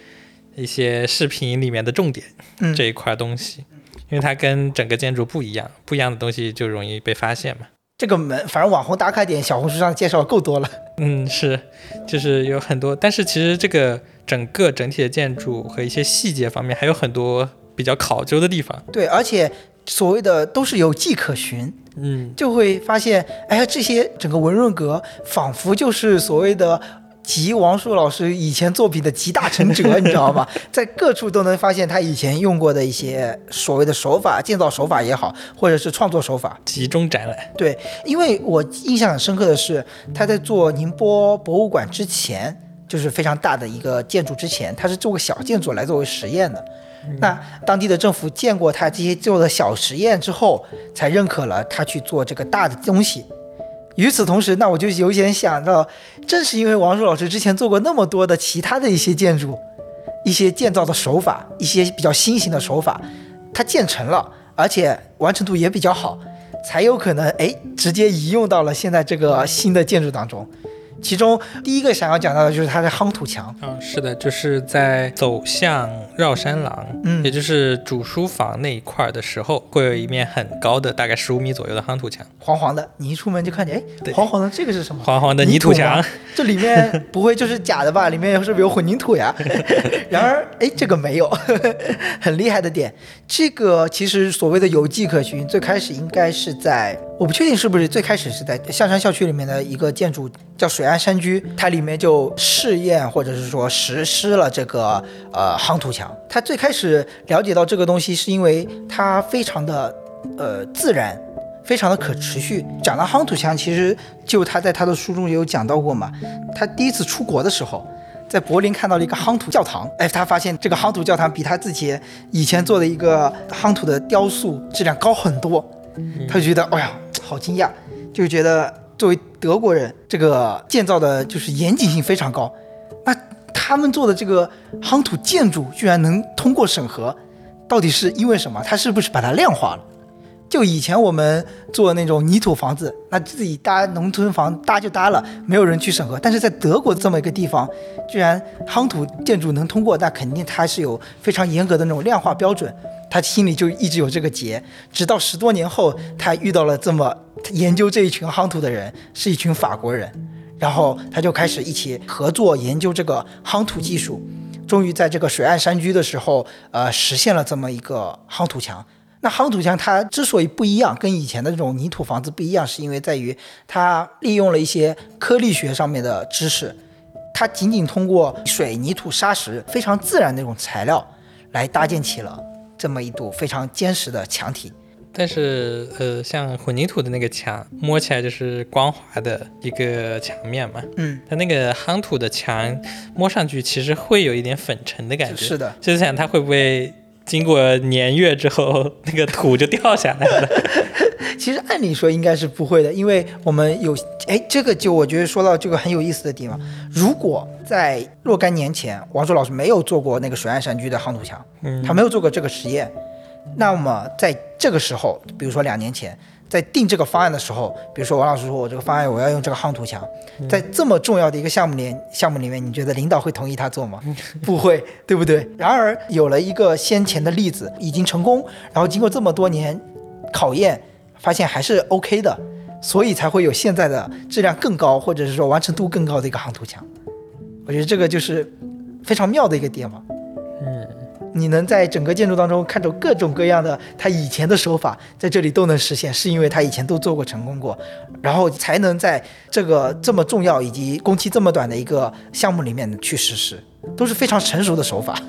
一些视频里面的重点嗯，这一块东西，因为它跟整个建筑不一样，不一样的东西就容易被发现嘛。这个门，反正网红打卡点，小红书上介绍够多了。嗯，是，就是有很多，但是其实这个整个整体的建筑和一些细节方面还有很多比较考究的地方。对，而且所谓的都是有迹可循，嗯，就会发现，哎呀，这些整个文润阁仿佛就是所谓的集王树老师以前作品的集大成者，你知道吗？在各处都能发现他以前用过的一些所谓的手法，建造手法也好，或者是创作手法。集中展览。对，因为我印象很深刻的是，他在做宁波博物馆之前，就是非常大的一个建筑之前，他是做个小建筑来作为实验的。那当地的政府见过他这些做的小实验之后，才认可了他去做这个大的东西。与此同时，那我就有点想到，正是因为王树老师之前做过那么多的其他的一些建筑，一些建造的手法，一些比较新型的手法，它建成了，而且完成度也比较好，才有可能哎直接移用到了现在这个新的建筑当中。其中第一个想要讲到的就是它的夯土墙，嗯，是的，就是在走向绕山廊，嗯也就是主书房那一块儿的时候，会有一面很高的，大概十五米左右的夯土墙，黄黄的，你一出门就看见，哎，对黄黄的，这个是什么？黄黄的泥土墙吗。这里面不会就是假的吧？里面是不是有混凝土呀？然而，哎，这个没有，很厉害的点。这个其实所谓的有迹可循，最开始应该是在，我不确定是不是最开始是在象山校区里面的一个建筑叫水岸山居，它里面就试验或者是说实施了这个呃夯土墙。他最开始了解到这个东西，是因为它非常的呃自然。非常的可持续。讲到夯土墙，其实就他在他的书中也有讲到过嘛。他第一次出国的时候，在柏林看到了一个夯土教堂，哎，他发现这个夯土教堂比他自己以前做的一个夯土的雕塑质量高很多，他就觉得，哎呀，好惊讶，就觉得作为德国人，这个建造的就是严谨性非常高。那他们做的这个夯土建筑居然能通过审核，到底是因为什么？他是不是把它量化了？就以前我们做那种泥土房子，那自己搭农村房搭就搭了，没有人去审核。但是在德国这么一个地方，居然夯土建筑能通过，那肯定它是有非常严格的那种量化标准。他心里就一直有这个结，直到十多年后，他遇到了这么研究这一群夯土的人，是一群法国人，然后他就开始一起合作研究这个夯土技术，终于在这个水岸山居的时候，呃，实现了这么一个夯土墙。那夯土墙它之所以不一样，跟以前的这种泥土房子不一样，是因为在于它利用了一些颗粒学上面的知识，它仅仅通过水泥土砂石非常自然的那种材料来搭建起了这么一堵非常坚实的墙体。但是，呃，像混凝土的那个墙，摸起来就是光滑的一个墙面嘛。嗯，它那个夯土的墙，摸上去其实会有一点粉尘的感觉。是的，就是想它会不会？经过年月之后，那个土就掉下来了。其实按理说应该是不会的，因为我们有哎，这个就我觉得说到这个很有意思的地方。如果在若干年前，王硕老师没有做过那个水岸山居的夯土墙，嗯他没有做过这个实验，那么在这个时候，比如说两年前。在定这个方案的时候，比如说王老师说我这个方案我要用这个夯土墙，在这么重要的一个项目里项目里面，你觉得领导会同意他做吗？不会，对不对？然而有了一个先前的例子已经成功，然后经过这么多年考验，发现还是 OK 的，所以才会有现在的质量更高或者是说完成度更高的一个夯土墙。我觉得这个就是非常妙的一个点嘛。你能在整个建筑当中看到各种各样的他以前的手法，在这里都能实现，是因为他以前都做过成功过，然后才能在这个这么重要以及工期这么短的一个项目里面去实施，都是非常成熟的手法。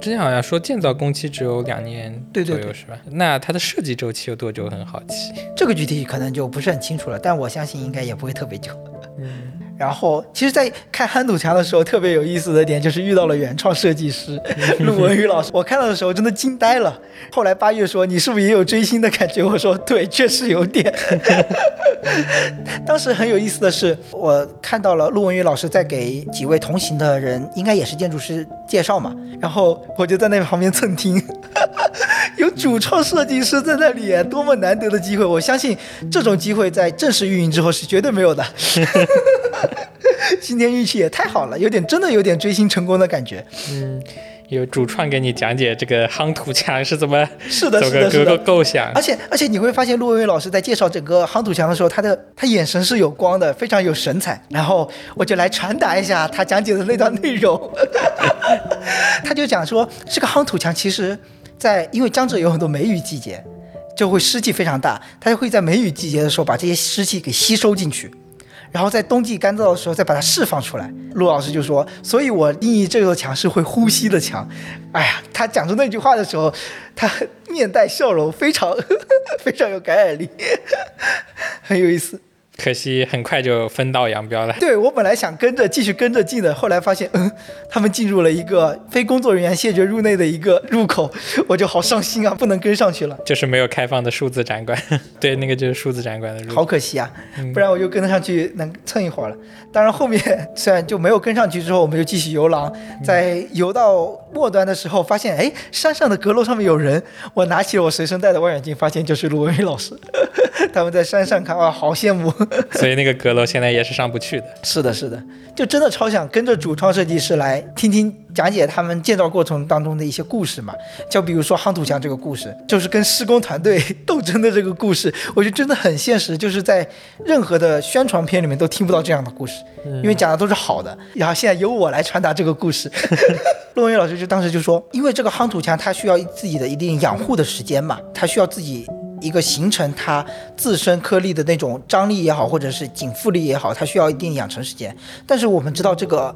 之前好像说建造工期只有两年 左右是吧？那它的设计周期有多久？很好奇。这个具体可能就不是很清楚了，但我相信应该也不会特别久。嗯。然后，其实，在看憨土墙的时候，特别有意思的点就是遇到了原创设计师 陆文宇老师。我看到的时候真的惊呆了。后来八月说：“你是不是也有追星的感觉？”我说：“对，确实有点。”当时很有意思的是，我看到了陆文宇老师在给几位同行的人，应该也是建筑师介绍嘛。然后我就在那旁边蹭听，有主创设计师在那里，多么难得的机会！我相信这种机会在正式运营之后是绝对没有的。今天运气也太好了，有点真的有点追星成功的感觉。嗯，有主创给你讲解这个夯土墙是怎么 是的，是的，是的构想。而且而且你会发现陆文伟老师在介绍整个夯土墙的时候，他的他眼神是有光的，非常有神采。然后我就来传达一下他讲解的那段内容。他就讲说，这个夯土墙其实，在因为江浙有很多梅雨季节，就会湿气非常大，他就会在梅雨季节的时候把这些湿气给吸收进去。然后在冬季干燥的时候再把它释放出来，陆老师就说：“所以我定义这座墙是会呼吸的墙。”哎呀，他讲出那句话的时候，他面带笑容，非常 非常有感染力，很有意思。可惜很快就分道扬镳了。对我本来想跟着继续跟着进的，后来发现，嗯，他们进入了一个非工作人员谢绝入内的一个入口，我就好伤心啊，不能跟上去了。就是没有开放的数字展馆，对，那个就是数字展馆的入口。好可惜啊，不然我就跟得上去能蹭一会儿了。当然后面虽然就没有跟上去，之后我们就继续游廊，在游到末端的时候，发现哎，山上的阁楼上面有人，我拿起了我随身带的望远镜，发现就是卢文宇老师，他们在山上看，哇，好羡慕。所以那个阁楼现在也是上不去的。是的，是的，就真的超想跟着主创设计师来听听讲解他们建造过程当中的一些故事嘛。就比如说夯土墙这个故事，就是跟施工团队斗争的这个故事，我觉得真的很现实，就是在任何的宣传片里面都听不到这样的故事，因为讲的都是好的。然后现在由我来传达这个故事。陆文宇老师就当时就说，因为这个夯土墙它需要自己的一定养护的时间嘛，它需要自己。一个形成它自身颗粒的那种张力也好，或者是紧附力也好，它需要一定养成时间。但是我们知道这个，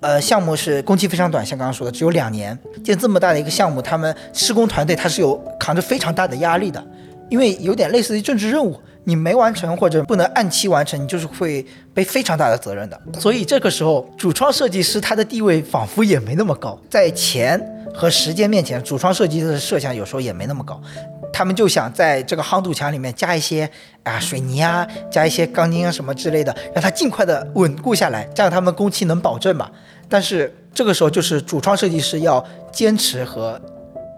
呃，项目是工期非常短，像刚刚说的，只有两年。建这么大的一个项目，他们施工团队他是有扛着非常大的压力的，因为有点类似于政治任务，你没完成或者不能按期完成，你就是会背非常大的责任的。所以这个时候，主创设计师他的地位仿佛也没那么高，在前和时间面前，主创设计师的设想有时候也没那么高。他们就想在这个夯土墙里面加一些啊水泥啊，加一些钢筋啊什么之类的，让它尽快的稳固下来，这样他们工期能保证嘛。但是这个时候就是主创设计师要坚持和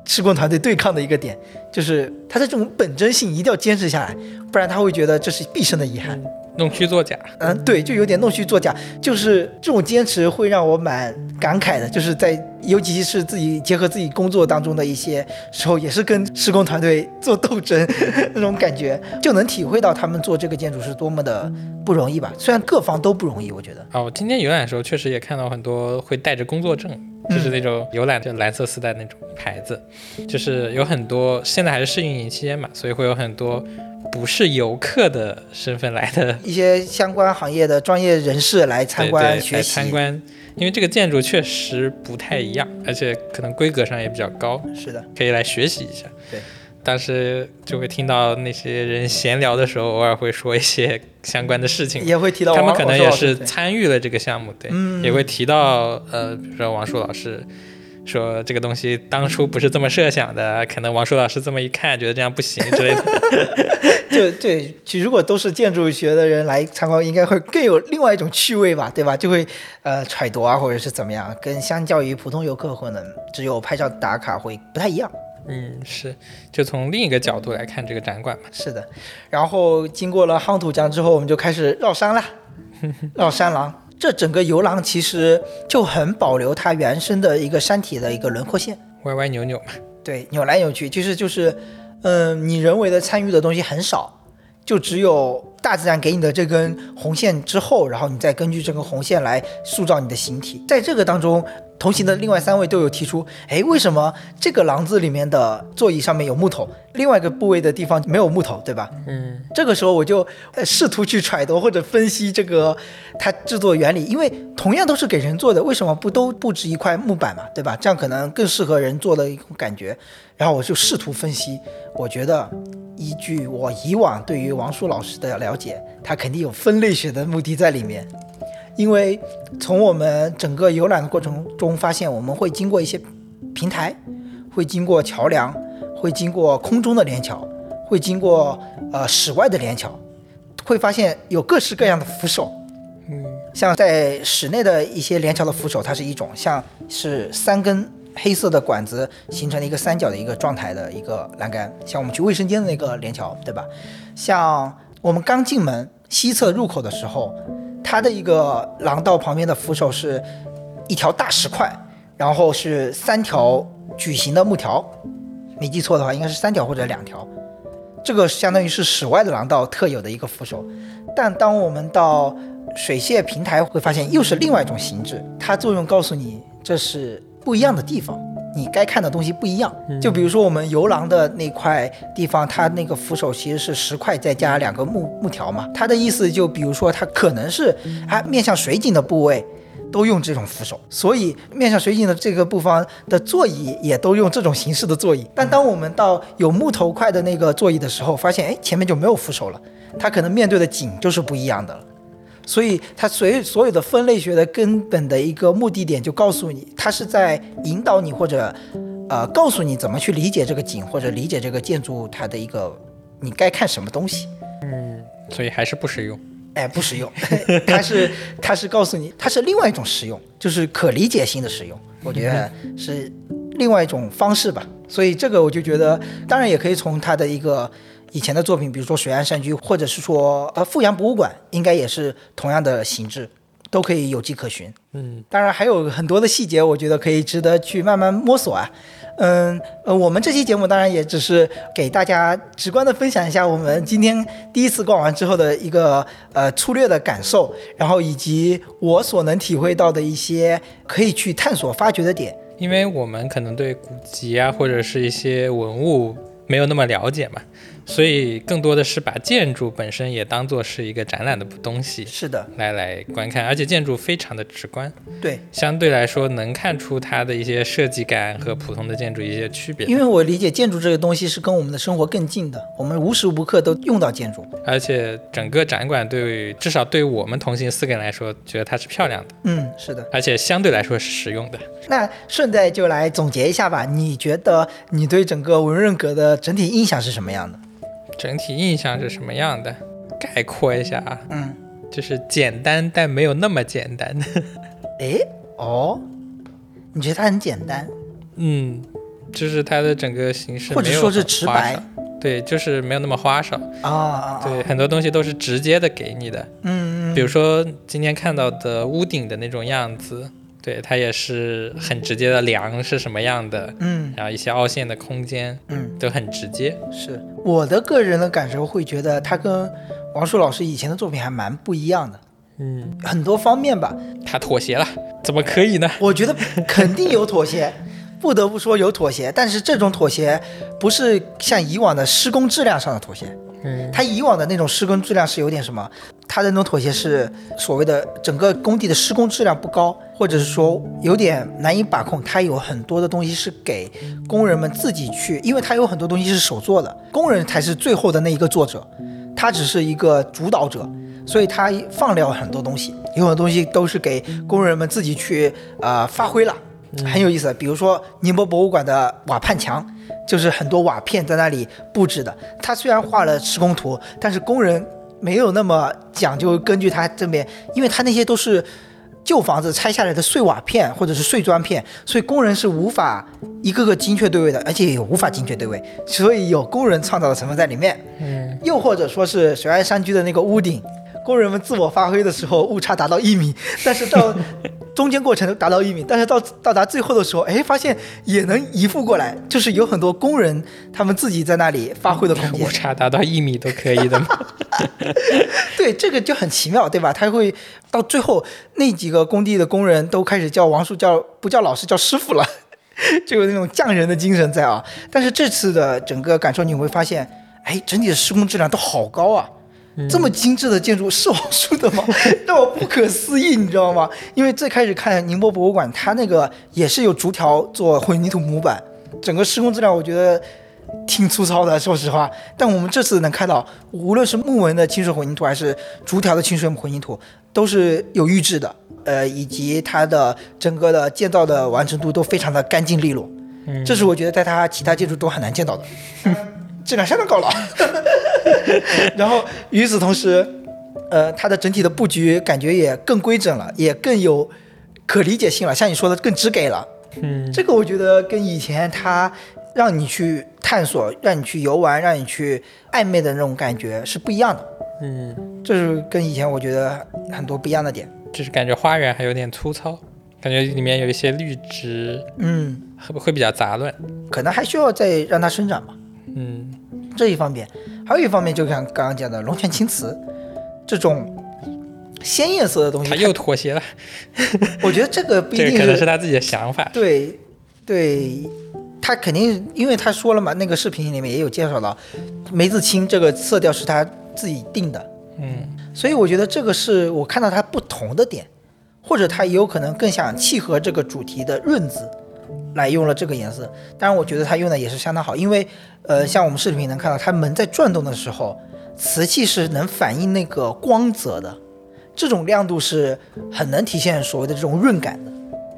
施工团队对抗的一个点，就是他的这种本真性一定要坚持下来，不然他会觉得这是毕生的遗憾。弄虚作假，嗯，对，就有点弄虚作假，就是这种坚持会让我蛮感慨的，就是在尤其是自己结合自己工作当中的一些时候，也是跟施工团队做斗争那种感觉，就能体会到他们做这个建筑是多么的不容易吧。虽然各方都不容易，我觉得。哦，我今天游览的时候确实也看到很多会带着工作证，就是那种游览就蓝色丝带那种牌子，就是有很多现在还是试运营期间嘛，所以会有很多。不是游客的身份来的，一些相关行业的专业人士来参观学习。参观，因为这个建筑确实不太一样，而且可能规格上也比较高。是的，可以来学习一下。对，当时就会听到那些人闲聊的时候，偶尔会说一些相关的事情，也会提到他们可能也是参与了这个项目，对，也会提到呃，比如说王树老师。说这个东西当初不是这么设想的，可能王硕老师这么一看，觉得这样不行之类的。就对，如果都是建筑学的人来参观，应该会更有另外一种趣味吧，对吧？就会呃揣度啊，或者是怎么样，跟相较于普通游客可能只有拍照打卡会不太一样。嗯，是，就从另一个角度来看这个展馆嘛。是的，然后经过了夯土江之后，我们就开始绕山了，绕山廊。这整个游廊其实就很保留它原生的一个山体的一个轮廓线，歪歪扭扭嘛。对，扭来扭去，其实就是，嗯，你人为的参与的东西很少，就只有大自然给你的这根红线之后，然后你再根据这根红线来塑造你的形体，在这个当中。同行的另外三位都有提出，哎，为什么这个廊子里面的座椅上面有木头，另外一个部位的地方没有木头，对吧？嗯，这个时候我就呃试图去揣度或者分析这个它制作原理，因为同样都是给人做的，为什么不都布置一块木板嘛，对吧？这样可能更适合人做的一种感觉。然后我就试图分析，我觉得依据我以往对于王树老师的了解，他肯定有分类学的目的在里面。因为从我们整个游览的过程中发现，我们会经过一些平台，会经过桥梁，会经过空中的连桥，会经过呃室外的连桥，会发现有各式各样的扶手。嗯，像在室内的一些连桥的扶手，它是一种，像是三根黑色的管子形成了一个三角的一个状态的一个栏杆，像我们去卫生间的那个连桥，对吧？像我们刚进门西侧入口的时候。它的一个廊道旁边的扶手是一条大石块，然后是三条矩形的木条，没记错的话应该是三条或者两条。这个相当于是室外的廊道特有的一个扶手，但当我们到水榭平台会发现又是另外一种形制，它作用告诉你这是不一样的地方。你该看的东西不一样，就比如说我们游廊的那块地方，它那个扶手其实是石块再加两个木木条嘛。它的意思就比如说它可能是它面向水景的部位都用这种扶手，所以面向水景的这个部分的座椅也都用这种形式的座椅。但当我们到有木头块的那个座椅的时候，发现哎前面就没有扶手了，它可能面对的景就是不一样的了。所以，它随所有的分类学的根本的一个目的点，就告诉你，它是在引导你或者，呃，告诉你怎么去理解这个景或者理解这个建筑它的一个你该看什么东西。嗯，所以还是不实用。哎，不实用。它是它是告诉你，它是另外一种实用，就是可理解性的实用。我觉得是另外一种方式吧。所以这个我就觉得，当然也可以从它的一个。以前的作品，比如说水岸山居，或者是说呃富阳博物馆，应该也是同样的形制，都可以有迹可循。嗯，当然还有很多的细节，我觉得可以值得去慢慢摸索啊。嗯呃，我们这期节目当然也只是给大家直观的分享一下我们今天第一次逛完之后的一个呃粗略的感受，然后以及我所能体会到的一些可以去探索发掘的点。因为我们可能对古籍啊或者是一些文物没有那么了解嘛。所以更多的是把建筑本身也当做是一个展览的东西是的，来来观看，而且建筑非常的直观，对，相对来说能看出它的一些设计感和普通的建筑一些区别。因为我理解建筑这个东西是跟我们的生活更近的，我们无时无刻都用到建筑。而且整个展馆对于至少对我们同行四个人来说，觉得它是漂亮的，嗯，是的。而且相对来说是实用的。那顺带就来总结一下吧，你觉得你对整个文润阁的整体印象是什么样的？整体印象是什么样的？概括一下啊，嗯，就是简单但没有那么简单。诶，哦，你觉得它很简单，嗯，就是它的整个形式或者说是直白？对，就是没有那么花哨。啊啊？啊对，，很多东西都是直接的给你的，嗯嗯，比如说今天看到的屋顶的那种样子，对，它也是很直接的梁是什么样的，嗯。然后一些凹陷的空间嗯，都很直接。是。我的个人的感受，会觉得它跟王朔老师以前的作品还蛮不一样的，嗯，很多方面吧，他妥协了，怎么可以呢？我觉得肯定有妥协，不得不说有妥协，但是这种妥协不是像以往的施工质量上的妥协，嗯，它以往的那种施工质量是有点什么，它的那种妥协是所谓的整个工地的施工质量不高，或者是说有点难以把控。它有很多的东西是给工人们自己去，因为它有很多东西是手做的，工人才是最后的那一个作者，他只是一个主导者。所以他放掉很多东西，有很多东西都是给工人们自己去呃发挥了，很有意思。比如说宁波博物馆的瓦畔墙，就是很多瓦片在那里布置的。他虽然画了施工图，但是工人没有那么讲究，根据他这边，因为他那些都是旧房子拆下来的碎瓦片或者是碎砖片，所以工人是无法一个个精确对位的，而且也无法精确对位，所以有工人创造的成分在里面。嗯，又或者说是水岸山居的那个屋顶，工人们自我发挥的时候误差达到一米，但是到中间过程达到一米，但是到到达最后的时候，哎，发现也能移步过来，就是有很多工人他们自己在那里发挥的空间 误。差达到一米都可以的吗？对，这个就很奇妙，对吧？他会到最后那几个工地的工人都开始叫王叔叫不叫老师叫师傅了，就有那种匠人的精神在啊。但是这次的整个感受你会发现，哎，整体的施工质量都好高啊。这么精致的建筑是王叔的吗？让我不可思议，你知道吗？因为最开始看宁波博物馆，它那个也是有竹条做混凝土模板，整个施工质量我觉得挺粗糙的，说实话。但我们这次能看到，无论是木纹的清水混凝土，还是竹条的清水混凝土，都是有预制的，呃，以及它的整个的建造的完成度都非常的干净利落。嗯这是我觉得在它其他建筑都很难见到的，质量相当高了。然后与此同时，呃，它的整体的布局感觉也更规整了，也更有可理解性了。像你说的，更直给了。嗯，这个我觉得跟以前它让你去探索、让你去游玩、让你去暧昧的那种感觉是不一样的。嗯，这是跟以前我觉得很多不一样的点。就是感觉花园还有点粗糙，感觉里面有一些绿植，嗯，会不会比较杂乱？可能还需要再让它生长吧。嗯，这一方面，还有一方面就像刚刚讲的龙泉青瓷这种鲜艳色的东西，他又妥协了，我觉得这个不一 定这可能是他自己的想法。对对，他肯定因为他说了嘛，那个视频里面也有介绍到，梅子青这个色调是他自己定的，嗯所以我觉得这个是我看到他不同的点，或者他也有可能更想契合这个主题的润字。来用了这个颜色，当然我觉得它用的也是相当好，因为呃，像我们视频能看到，它门在转动的时候，瓷器是能反映那个光泽的，这种亮度是很能体现所谓的这种润感的。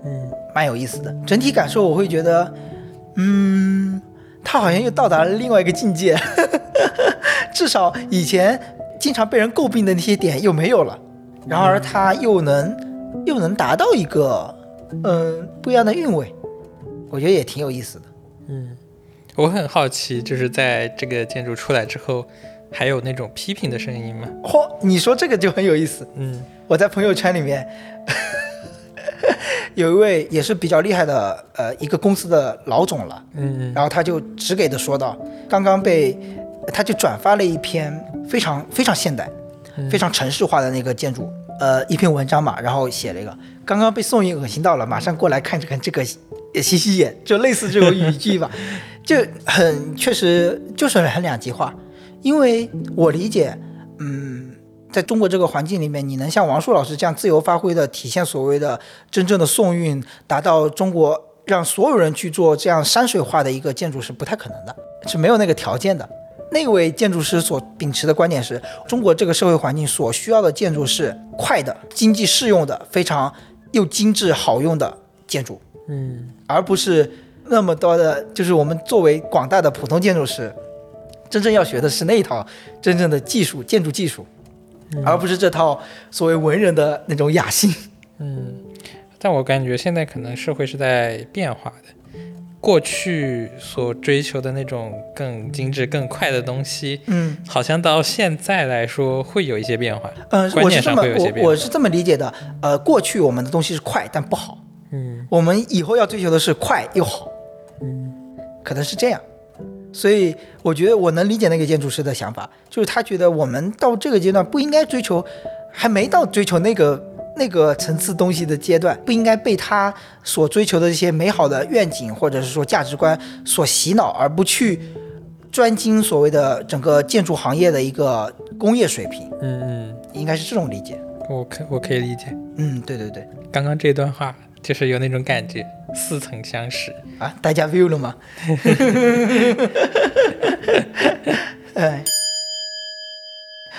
嗯，蛮有意思的。整体感受我会觉得，嗯，它好像又到达了另外一个境界，至少以前经常被人诟病的那些点又没有了，然而它又能又能达到一个嗯不一样的韵味，我觉得也挺有意思的。嗯，我很好奇，就是在这个建筑出来之后，还有那种批评的声音吗？嚯、你说这个就很有意思。嗯 我在朋友圈里面 有一位也是比较厉害的，呃，一个公司的老总了。嗯然后他就直给的说到，刚刚被，他就转发了一篇非常非常现代、非常城市化的那个建筑，呃，一篇文章嘛，然后写了一个，刚刚被宋颖恶心到了，马上过来看看这个呃洗洗眼，就类似这种语句吧，就很确实就是很两极化。因为我理解，嗯，在中国这个环境里面，你能像王朔老师这样自由发挥的体现所谓的真正的宋韵，达到中国让所有人去做这样山水画的一个建筑是不太可能的，是没有那个条件的。那位建筑师所秉持的观点是中国这个社会环境所需要的建筑是快的、经济适用的、非常又精致好用的建筑，嗯，而不是那么多的，就是我们作为广大的普通建筑师，真正要学的是那一套真正的技术建筑技术，而不是这套所谓文人的那种雅兴。嗯，但我感觉现在可能社会是在变化的。过去所追求的那种更精致、更快的东西，嗯好像到现在来说会有一些变化。嗯，观我是这么我。我是这么理解的。呃，过去我们的东西是快但不好，嗯我们以后要追求的是快又好，嗯可能是这样。所以我觉得我能理解那个建筑师的想法，就是他觉得我们到这个阶段不应该追求，还没到追求那个那个层次东西的阶段，不应该被他所追求的一些美好的愿景或者是说价值观所洗脑，而不去专精所谓的整个建筑行业的一个工业水平，嗯嗯，应该是这种理解。我可我可以理解。嗯，对对对。刚刚这段话就是有那种感觉，似曾相识。啊，大家 view 了吗？哎，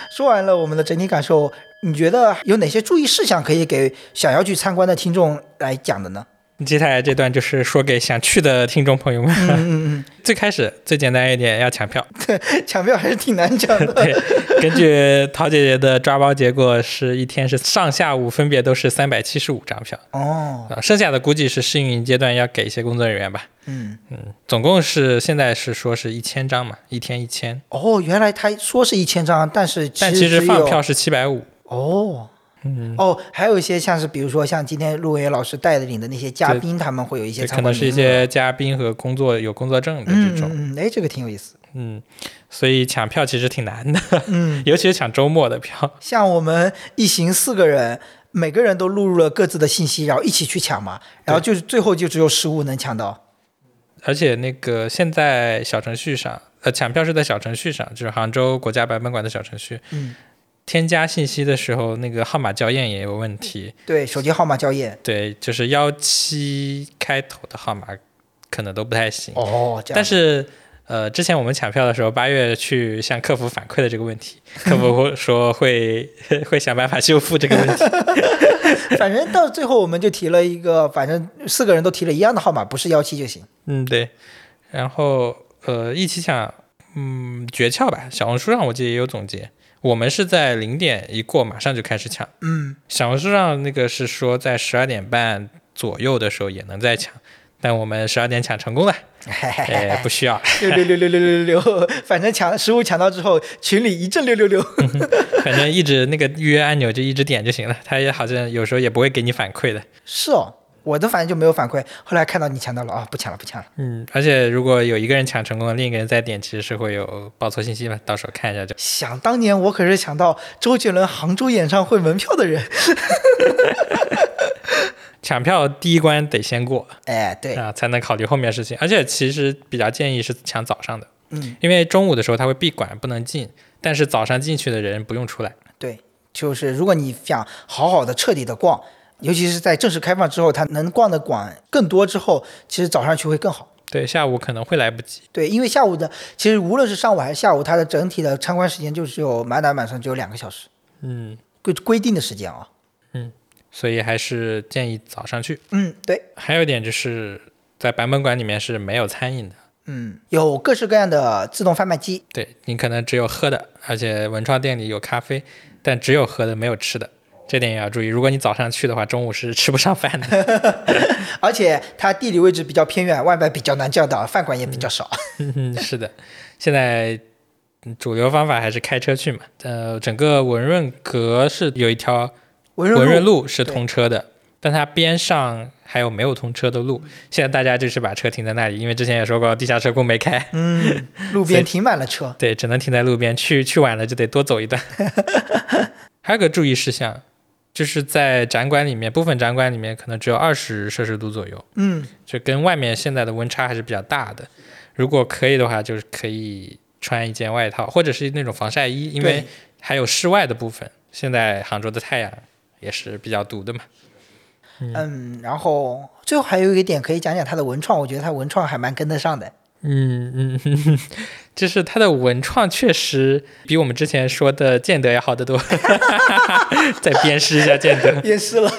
说完了我们的整体感受，你觉得有哪些注意事项可以给想要去参观的听众来讲的呢？接下来这段就是说给想去的听众朋友们。嗯嗯 最开始最简单一点，要抢票。对，抢票还是挺难抢的。对，根据陶姐姐的抓包结果，是一天是上下午分别都是三百七十五张票哦，啊，剩下的估计是试运营阶段要给一些工作人员吧。嗯嗯，总共是现在是说是一千张嘛，一天一千，哦，原来他说是一千张，但是但其实放票是七百五。哦。嗯，哦，还有一些像是，比如说像今天陆文元老师带领的那些嘉宾，他们会有一些可能是一些嘉宾和工作有工作证的这种。嗯，哎，这个挺有意思。嗯，所以抢票其实挺难的，嗯，尤其是抢周末的票。像我们一行四个人，每个人都录入了各自的信息，然后一起去抢嘛，然后就是最后就只有十五能抢到。而且那个现在小程序上，呃，抢票是在小程序上，就是杭州国家版本馆的小程序。嗯，添加信息的时候，那个号码校验也有问题。对，手机号码校验。对，就是幺七开头的号码可能都不太行。哦，这样。但是，呃，之前我们抢票的时候，八月去向客服反馈了这个问题，客服会说会 会想办法修复这个问题。反正到最后我们就提了一个，反正四个人都提了一样的号码，不是幺七就行。嗯，对。然后，呃，一起抢，嗯，诀窍吧。小红书上我记得也有总结，我们是在零点一过马上就开始抢。嗯，小红书上那个是说在十二点半左右的时候也能再抢，但我们十二点抢成功了，哎，不需要。六六六六六六六，反正抢食物抢到之后，群里一阵六六六。反正一直那个预约按钮就一直点就行了，他也好像有时候也不会给你反馈的。是哦，我的反正就没有反馈。后来看到你抢到了啊，不抢了，不抢了。嗯，而且如果有一个人抢成功了，另一个人再点，其实是会有报错信息嘛，到时候看一下就。想当年我可是抢到周杰伦杭州演唱会门票的人。抢票第一关得先过哎，对，啊，才能考虑后面事情。而且其实比较建议是抢早上的，嗯，因为中午的时候他会闭馆不能进，但是早上进去的人不用出来。对，就是如果你想好好的彻底的逛，尤其是在正式开放之后，它能逛的馆更多之后，其实早上去会更好。对，下午可能会来不及。对，因为下午的其实无论是上午还是下午，它的整体的参观时间就只有满打满算只有两个小时，嗯，规规定的时间啊。嗯所以还是建议早上去。嗯，对，还有一点就是在版本馆里面是没有餐饮的，嗯，有各式各样的自动贩卖机。对你可能只有喝的，而且文创店里有咖啡，但只有喝的没有吃的，这点也要注意。如果你早上去的话，中午是吃不上饭的。而且它地理位置比较偏远，外卖比较难叫到，饭馆也比较少。嗯，是的，现在嗯主流方法还是开车去嘛。呃，整个文润阁是有一条文文润路，是通车的，但它边上还有没有通车的路。现在大家就是把车停在那里，因为之前也说过地下车库没开，嗯，路边停满了车。对，只能停在路边。去去晚了就得多走一段。还有个注意事项，就是在展馆里面，部分展馆里面可能只有二十摄氏度左右，嗯，就跟外面现在的温差还是比较大的。如果可以的话，就是可以穿一件外套，或者是那种防晒衣，因为还有室外的部分。现在杭州的太阳也是比较毒的嘛。嗯，然后最后还有一个点可以讲讲它的文创，我觉得它文创还蛮跟得上的。嗯嗯，就是它的文创确实比我们之前说的建德要好得多。再鞭尸一下建德，鞭尸了，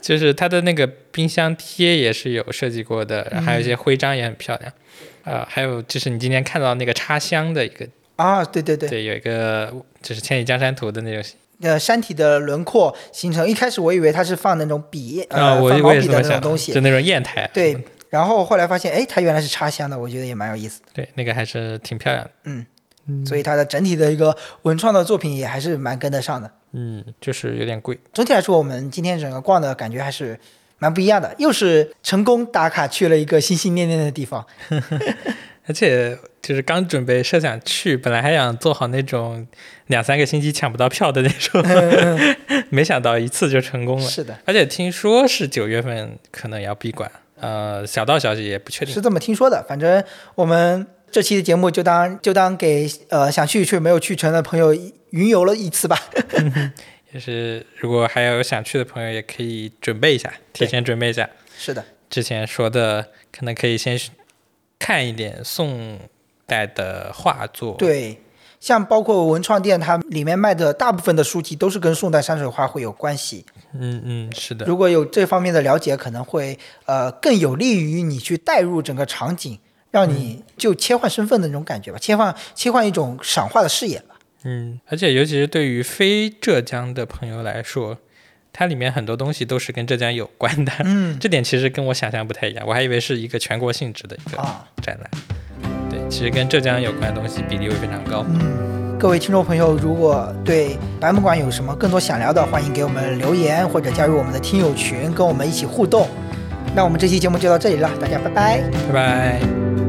就是它的那个冰箱贴也是有设计过的，然后还有一些徽章也很漂亮。啊、还有就是你今天看到那个插箱的一个，啊，对对对，对，有一个就是《千里江山图》的那种呃，山体的轮廓形成，一开始我以为它是放那种笔，啊、呃，我放毛笔的那种东西就，那种砚台。对。然后后来发现，哎，它原来是插香的，我觉得也蛮有意思的。对，那个还是挺漂亮的。嗯，所以它的整体的一个文创的作品也还是蛮跟得上的。嗯，就是有点贵。总体来说，我们今天整个逛的感觉还是蛮不一样的，又是成功打卡去了一个心心念念的地方。而且就是刚准备设想去，本来还想做好那种两三个星期抢不到票的那种，没想到一次就成功了。是的，而且听说是九月份可能要闭馆，呃，小道消息也不确定是。这么听说的。反正我们这期的节目就当就当给呃想去却没有去成的朋友云游了一次吧。就是如果还有想去的朋友，也可以准备一下，提前准备一下。是的，之前说的，可能可以先看一点宋代的画作。，对。像包括文创店，它里面卖的大部分的书籍都是跟宋代山水画会有关系。嗯嗯，是的，如果有这方面的了解，可能会呃更有利于你去带入整个场景，让你就切换身份的那种感觉吧，切换切换一种赏画的视野吧。嗯，而且尤其是对于非浙江的朋友来说，它里面很多东西都是跟浙江有关的。嗯 这点其实跟我想象不太一样，我还以为是一个全国性质的一个啊，展览。对，其实跟浙江有关的东西比例会非常高。嗯，各位听众朋友，如果对白木馆有什么更多想聊的，欢迎给我们留言或者加入我们的听友群，跟我们一起互动。那我们这期节目就到这里了，大家拜拜。拜拜。